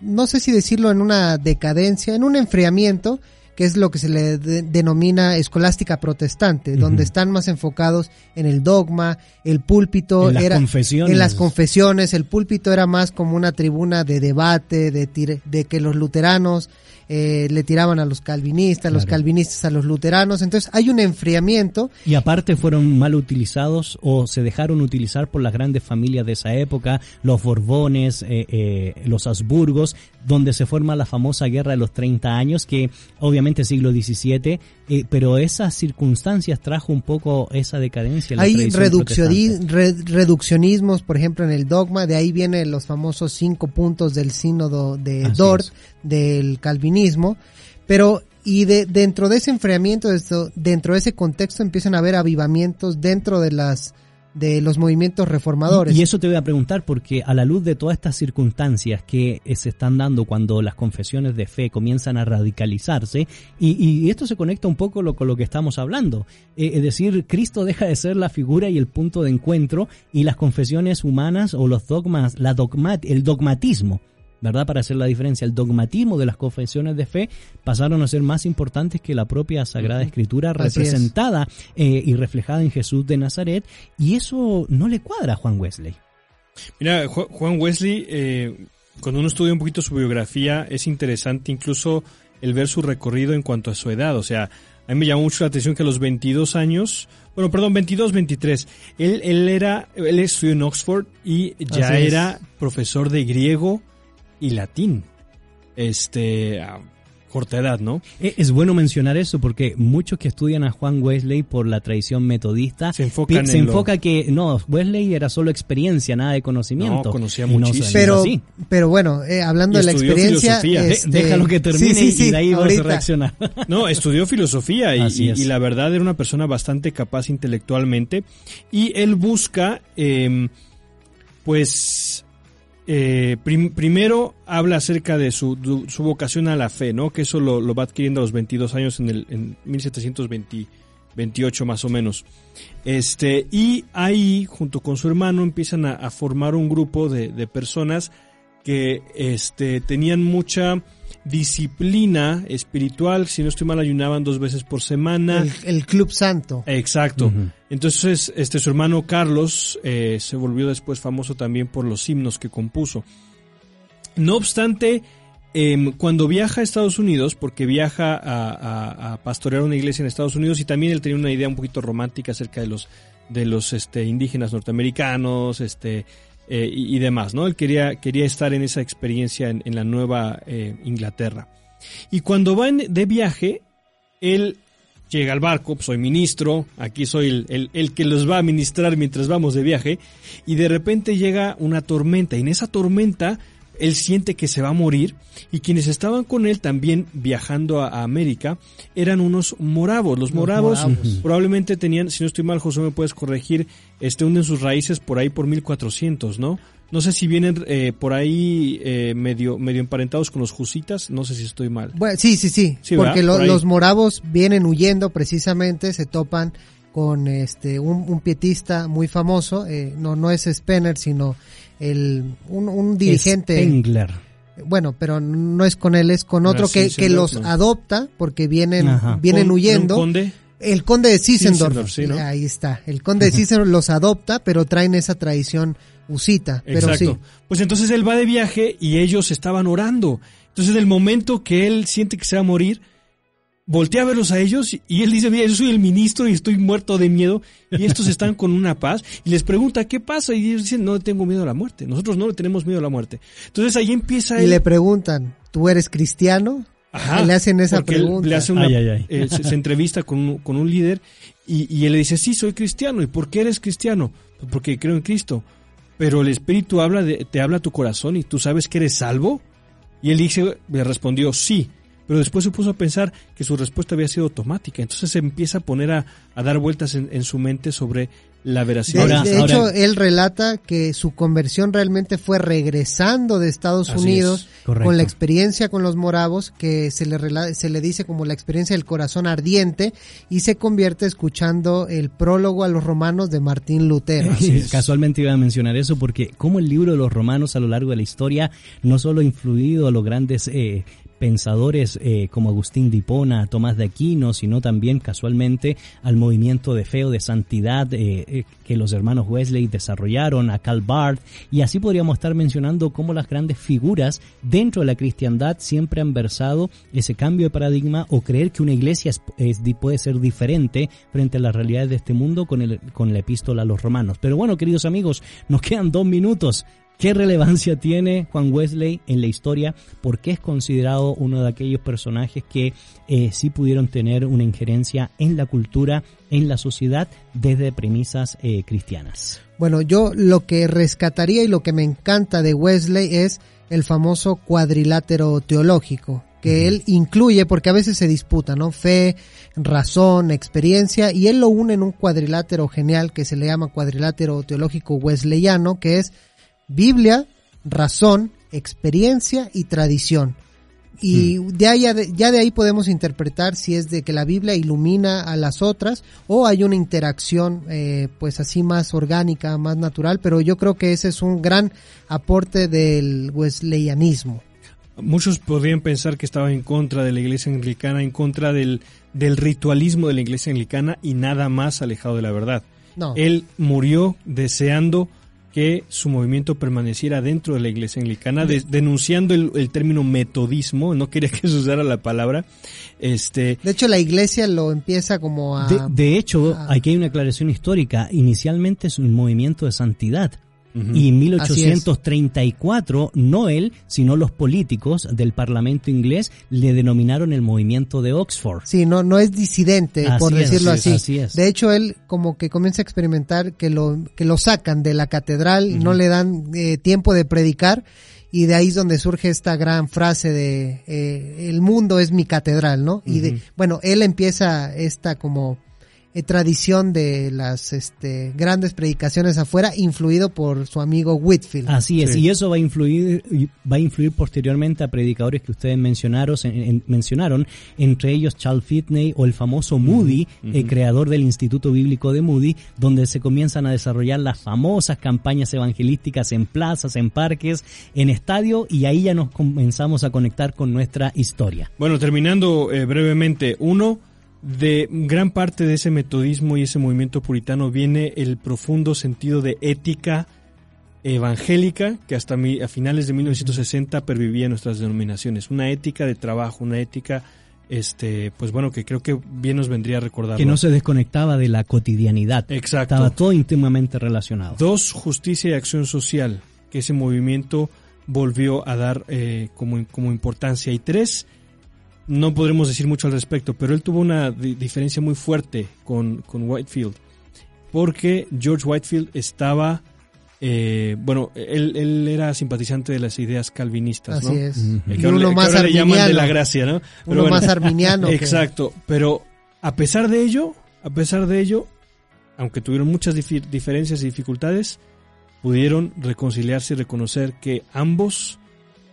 no sé si decirlo en una decadencia, en un enfriamiento, que es lo que se le denomina escolástica protestante, donde están más enfocados en el dogma, el púlpito en las era confesiones. en las confesiones, el púlpito era más como una tribuna de debate, de, de que los luteranos eh, le tiraban a los calvinistas, los calvinistas a los luteranos, entonces hay un enfriamiento. Y aparte fueron mal utilizados o se dejaron utilizar por las grandes familias de esa época, los Borbones, eh, eh, los Habsburgos, donde se forma la famosa guerra de los 30 años, que obviamente siglo XVII, pero esas circunstancias trajo un poco esa decadencia. hay reduccionismos, por ejemplo, en el dogma, de ahí vienen los famosos cinco puntos del sínodo de Dort, del calvinismo, pero y de, dentro de ese enfriamiento, dentro de ese contexto empiezan a haber avivamientos dentro de las de los movimientos reformadores. Y, eso te voy a preguntar porque a la luz de todas estas circunstancias que eh, se están dando cuando las confesiones de fe comienzan a radicalizarse, y, esto se conecta un poco lo, con lo que estamos hablando, eh, es decir, Cristo deja de ser la figura y el punto de encuentro y las confesiones humanas o los dogmas, la dogmat, el dogmatismo ¿verdad? Para hacer la diferencia, el dogmatismo de las confesiones de fe pasaron a ser más importantes que la propia Sagrada Escritura representada eh, y reflejada en Jesús de Nazaret, y eso no le cuadra a Juan Wesley. Mira, Juan Wesley, eh, cuando uno estudia un poquito su biografía, es interesante incluso el ver su recorrido en cuanto a su edad, o sea, a mí me llamó mucho la atención que a los 22 años, bueno, perdón, 22, 23, él, él era, él estudió en Oxford y ya era profesor de griego, y latín. Este, a corta edad, ¿no? E, es bueno mencionar eso porque muchos que estudian a Juan Wesley por la tradición metodista se, enfocan se enfoca que no, Wesley era solo experiencia, nada de conocimiento. No, conocía muchísimo. pero, pero bueno, eh, hablando de la experiencia... Este, déjalo que termine y de ahí vas a reaccionar. *laughs* No, estudió filosofía y, y, la verdad era una persona bastante capaz intelectualmente y él busca, eh, pues eh, primero habla acerca de su, su, vocación a la fe, ¿no? Que eso lo, va adquiriendo a los 22 años en, el, en 1728 más o menos. Este, y ahí, junto con su hermano, empiezan a, formar un grupo de, de, personas que este, tenían mucha disciplina espiritual, si no estoy mal, ayunaban dos veces por semana. El, Club Santo. Exacto. Entonces, este, su hermano Carlos eh, se volvió después famoso también por los himnos que compuso. No obstante, em, cuando viaja a Estados Unidos, porque viaja a, pastorear una iglesia en Estados Unidos y también él tenía una idea un poquito romántica acerca de los de los este, indígenas norteamericanos, este, eh, y, demás, ¿no? Él quería, quería estar en esa experiencia en, la Nueva eh, Inglaterra. Y cuando va de viaje, él llega al barco, soy ministro, aquí soy el, el, que los va a ministrar mientras vamos de viaje, y de repente llega una tormenta, y en esa tormenta él siente que se va a morir y quienes estaban con él también viajando a, América eran unos moravos. Los, moravos, *laughs* probablemente tenían, si no estoy mal, José, me puedes corregir, este hunden sus raíces por ahí por 1400, ¿no? No sé si vienen eh, por ahí eh, medio, medio emparentados con los jusitas, no sé si estoy mal. Bueno, sí, sí, sí, porque los moravos vienen huyendo precisamente, se topan con este un, pietista muy famoso, eh, no no es Spener, sino el, un, dirigente. Spengler. Bueno, pero no es con él, es con otro que, que los adopta porque vienen, vienen huyendo. conde? El conde de Sissendorf. Ahí está. El conde de Sissendorf los adopta, pero traen esa tradición usita. Pero sí. Pues entonces él va de viaje y ellos estaban orando. Entonces, el momento que él siente que se va a morir, voltea a verlos a ellos y él dice, mira, yo soy el ministro y estoy muerto de miedo y estos están con una paz y les pregunta, ¿qué pasa? Y ellos dicen, no tengo miedo a la muerte, nosotros no le tenemos miedo a la muerte. Entonces ahí empieza Y le preguntan, ¿tú eres cristiano? Ajá, le hacen esa pregunta. le hace una- Ay, ay, ay. eh, se, se entrevista con un, con un líder y, y él le dice, sí, soy cristiano. ¿Y por qué eres cristiano? "Pues Porque creo en Cristo. Pero el Espíritu habla de, te habla a tu corazón y tú sabes que eres salvo. Y él dice, le respondió, sí. Pero después se puso a pensar que su respuesta había sido automática. Entonces se empieza a poner a, a dar vueltas en, en su mente sobre la veracidad. De hecho, él relata que su conversión realmente fue regresando de Estados Así Unidos es, con la experiencia con los moravos, que se le, rela- se le dice como la experiencia del corazón ardiente, y se convierte escuchando el prólogo a los romanos de Martín Lutero. Así es. Casualmente iba a mencionar eso porque como el libro de los romanos a lo largo de la historia no solo ha influido a los grandes eh, pensadores eh, como Agustín de Hipona, Tomás de Aquino, sino también casualmente al movimiento de fe o de santidad eh, eh, que los hermanos Wesley desarrollaron, a Karl Barth, y así podríamos estar mencionando cómo las grandes figuras dentro de la cristiandad siempre han versado ese cambio de paradigma o creer que una iglesia puede ser diferente frente a las realidades de este mundo con, el, con la epístola a los romanos. Pero bueno, queridos amigos, nos quedan dos minutos. ¿Qué relevancia tiene Juan Wesley en la historia? ¿Por qué es considerado uno de aquellos personajes que eh, sí pudieron tener una injerencia en la cultura, en la sociedad, desde premisas eh, cristianas? Bueno, yo lo que rescataría y lo que me encanta de Wesley es el famoso cuadrilátero teológico, que él incluye, porque a veces se disputa, ¿no? Fe, razón, experiencia, y él lo une en un cuadrilátero genial que se le llama cuadrilátero teológico wesleyano, que es Biblia, razón, experiencia y tradición. Y de ahí, a de- ya de ahí podemos interpretar si es de que la Biblia ilumina a las otras o hay una interacción eh, pues así más orgánica, más natural, pero yo creo que ese es un gran aporte del wesleyanismo. Muchos podrían pensar que estaba en contra de la iglesia anglicana, en contra del, del ritualismo de la iglesia anglicana y nada más alejado de la verdad. No, Él murió deseando que su movimiento permaneciera dentro de la iglesia anglicana, de- denunciando el, el término metodismo, no quería que se usara la palabra, este, de hecho la iglesia lo empieza como a... De, de hecho, aquí hay una aclaración histórica. Inicialmente es un movimiento de santidad. Y en Así es. 1834, no él, sino los políticos del Parlamento inglés le denominaron el movimiento de Oxford. Sí, no, no es disidente, Así por decirlo así así. es, así es. De hecho, él como que comienza a experimentar que lo, que lo sacan de la catedral, no le dan eh, tiempo de predicar, y de ahí es donde surge esta gran frase de eh, el mundo es mi catedral, ¿no? Y de, bueno, él empieza esta como eh, tradición de las este, grandes predicaciones afuera, influido por su amigo Whitfield. Así es, Sí. y eso va a influir y va a influir posteriormente a predicadores que ustedes mencionaron, en- en- mencionaron entre ellos Charles Finney o el famoso Moody, eh, creador del Instituto Bíblico de Moody, donde se comienzan a desarrollar las famosas campañas evangelísticas en plazas, en parques, en estadio, y ahí ya nos comenzamos a conectar con nuestra historia. Bueno, terminando eh, brevemente, uno, de gran parte de ese metodismo y ese movimiento puritano viene el profundo sentido de ética evangélica que hasta mi- a finales de 1960 pervivía en nuestras denominaciones. Una ética de trabajo, una ética, este, pues bueno, que creo que bien nos vendría a recordar. Que no se desconectaba de la cotidianidad. Exacto. Estaba todo íntimamente relacionado. Dos, justicia y acción social, que ese movimiento volvió a dar eh, como, como importancia. Y tres, no podremos decir mucho al respecto, pero él tuvo una di- diferencia muy fuerte con, con Whitefield, porque George Whitefield estaba, eh, bueno, él, él era simpatizante de las ideas calvinistas, Así ¿no? es. Ahora, uno que más ahora le llaman de arminiano. la gracia, ¿no? Uno más arminiano *laughs* que- Exacto, pero a pesar de ello, a pesar de ello, aunque tuvieron muchas diferencias y dificultades, pudieron reconciliarse y reconocer que ambos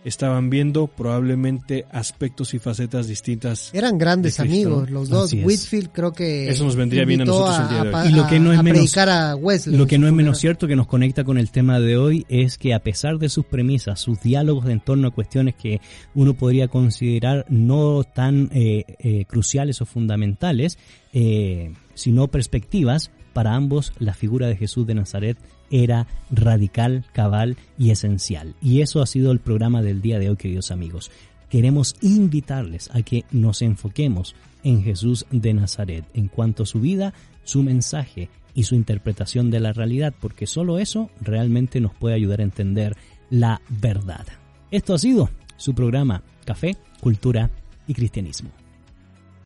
estaban viendo probablemente aspectos y facetas distintas. Eran grandes amigos, los dos. Whitfield creo que Eso nos vendría bien a nosotros el día de hoy. Y lo que no es menos- predicar a Wesley. Lo que en no su es menos funeral. cierto que nos conecta con el tema de hoy es que a pesar de sus premisas, sus diálogos en torno a cuestiones que uno podría considerar no tan eh, eh, cruciales o fundamentales, eh, sino perspectivas, para ambos la figura de Jesús de Nazaret era radical, cabal y esencial. Y eso ha sido el programa del día de hoy, queridos amigos. Queremos invitarles a que nos enfoquemos en Jesús de Nazaret en cuanto a su vida, su mensaje y su interpretación de la realidad, porque solo eso realmente nos puede ayudar a entender la verdad. Esto ha sido su programa Café, Cultura y cristianismo.